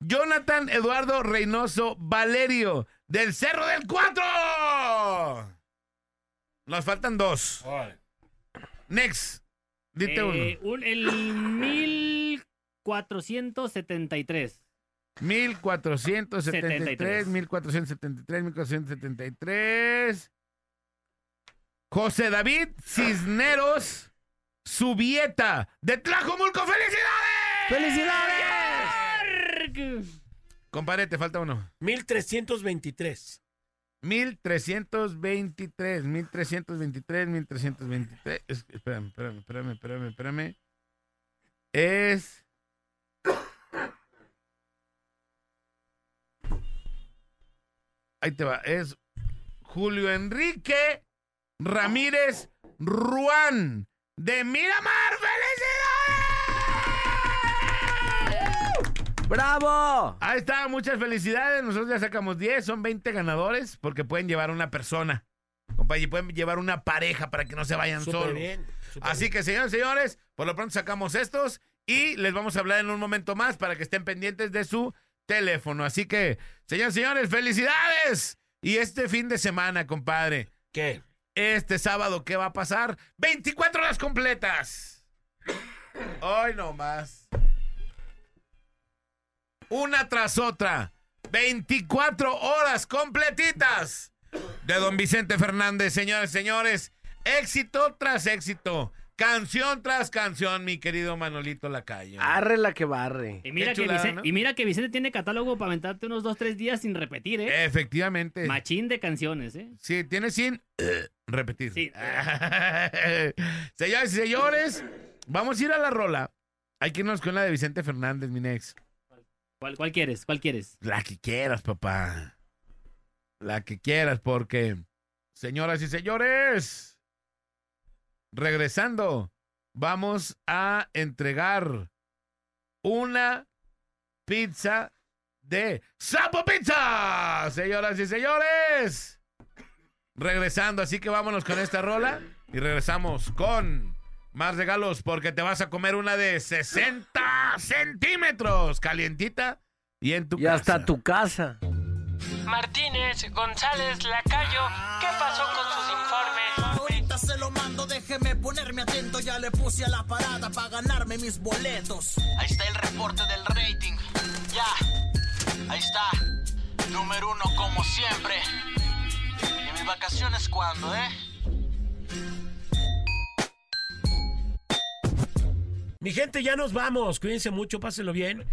Jonathan Eduardo Reynoso Valerio del Cerro del 4. Nos faltan dos. Next. Dite Eh, uno. un- el 1473. 1473, 1473, 1473. José David Cisneros Subieta de Tlajomulco. ¡Felicidades! Compadre, te falta uno. 1323. 1323, 1323, 1323. Es- espérame, espérame, espérame, espérame, espérame. Es. Ahí te va. Es Julio Enrique Ramírez Ruán de Miramar. ¡Felicidades! ¡Bravo! Ahí está, muchas felicidades. Nosotros ya sacamos 10, son 20 ganadores porque pueden llevar una persona. Compañía, pueden llevar una pareja para que no se vayan solos. bien. Así bien. que, señores, señores, por lo pronto sacamos estos y les vamos a hablar en un momento más para que estén pendientes de su teléfono. Así que, señores, señores, felicidades. Y este fin de semana, compadre. ¿Qué? Este sábado, ¿qué va a pasar? 24 horas completas. Hoy no más. Una tras otra. 24 horas completitas. De don Vicente Fernández, señores, señores. Éxito tras éxito. Canción tras canción, mi querido Manolito Lacayo. Arre la que barre. Y mira, que Vicente, ¿no? y mira que Vicente tiene catálogo para aventarte unos 2, 3 días sin repetir, ¿eh? Efectivamente. Machín de canciones, ¿eh? Sí, tiene sin eh, repetir. Sí. <laughs> Señores y señores, vamos a ir a la rola. Hay que irnos con la de Vicente Fernández, mi nex. ¿Cuál, cuál quieres? ¿Cuál quieres? La que quieras, papá. La que quieras, porque, señoras y señores, regresando, vamos a entregar una pizza de Sapo Pizza. Señoras y señores, regresando, así que vámonos con esta rola y regresamos con más regalos porque te vas a comer una de 60 centímetros, calientita y en tu Y casa. hasta tu casa. Martínez, González, Lacayo, ¿qué pasó con sus informes? Se lo mando, déjeme ponerme atento. Ya le puse a la parada para ganarme mis boletos. Ahí está el reporte del rating. Ya, ahí está. Número uno como siempre. ¿Y mis vacaciones cuándo, eh? Mi gente, ya nos vamos. Cuídense mucho, pásenlo bien.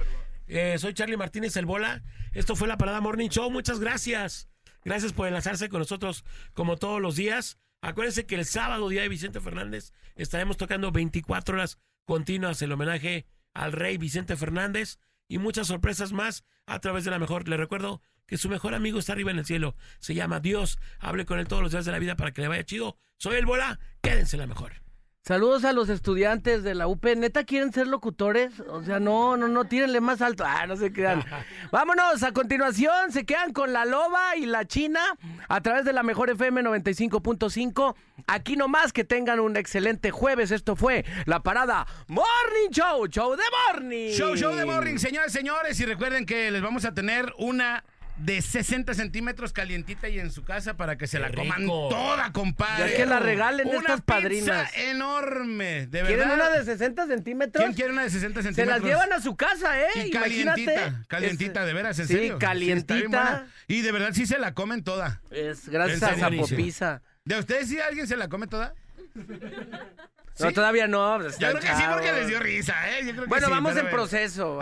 Eh, soy Charlie Martínez El Bola. Esto fue la Parada Morning Show. Muchas gracias. Gracias por enlazarse con nosotros como todos los días. Acuérdense que el sábado, día de Vicente Fernández, estaremos tocando 24 horas continuas el homenaje al rey Vicente Fernández y muchas sorpresas más a través de la mejor. Le recuerdo que su mejor amigo está arriba en el cielo. Se llama Dios. Hable con él todos los días de la vida para que le vaya chido. Soy El Bola. Quédense en la mejor. Saludos a los estudiantes de la UP. ¿Neta quieren ser locutores? O sea, no, no, no, tírenle más alto. Ah, no se quedan. <laughs> Vámonos, a continuación se quedan con la loba y la china a través de la mejor FM 95.5. Aquí nomás que tengan un excelente jueves. Esto fue la parada Morning Show, Show de Morning. Show, show de morning, señores, señores. Y recuerden que les vamos a tener una de 60 centímetros calientita y en su casa para que se la coman rico. toda, compadre. Ya que la regalen una estas padrinas. pizza enorme, de verdad. ¿Quieren una de 60 centímetros? ¿Quién quiere una de 60 Se centímetros? las llevan a su casa, ¿eh? Y Imagínate. calientita, calientita, Es- de veras, en sí, serio. está bien calientita. y de verdad sí se la comen toda. Es gracias a. Zapopisa. ¿De ustedes sí alguien se la come toda? No, todavía no. pues, Yo creo que sí porque les dio risa, ¿eh? Yo creo que Bueno, sí, vamos en bueno. proceso.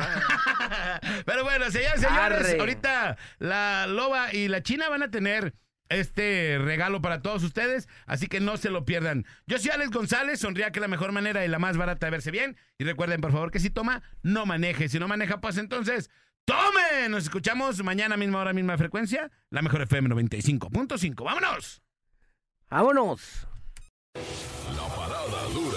<laughs> Pero bueno, señores, señores, Arre. ahorita la loba y la china van a tener este regalo para todos ustedes, así que no se lo pierdan. Yo soy Alex González, sonría que la mejor manera y la más barata de verse bien. Y recuerden, por favor, que si toma, no maneje. Si no maneja, pues entonces, ¡tome! Nos escuchamos mañana, misma hora, misma frecuencia. La mejor FM 95.5. ¡Vámonos! Vámonos. La parada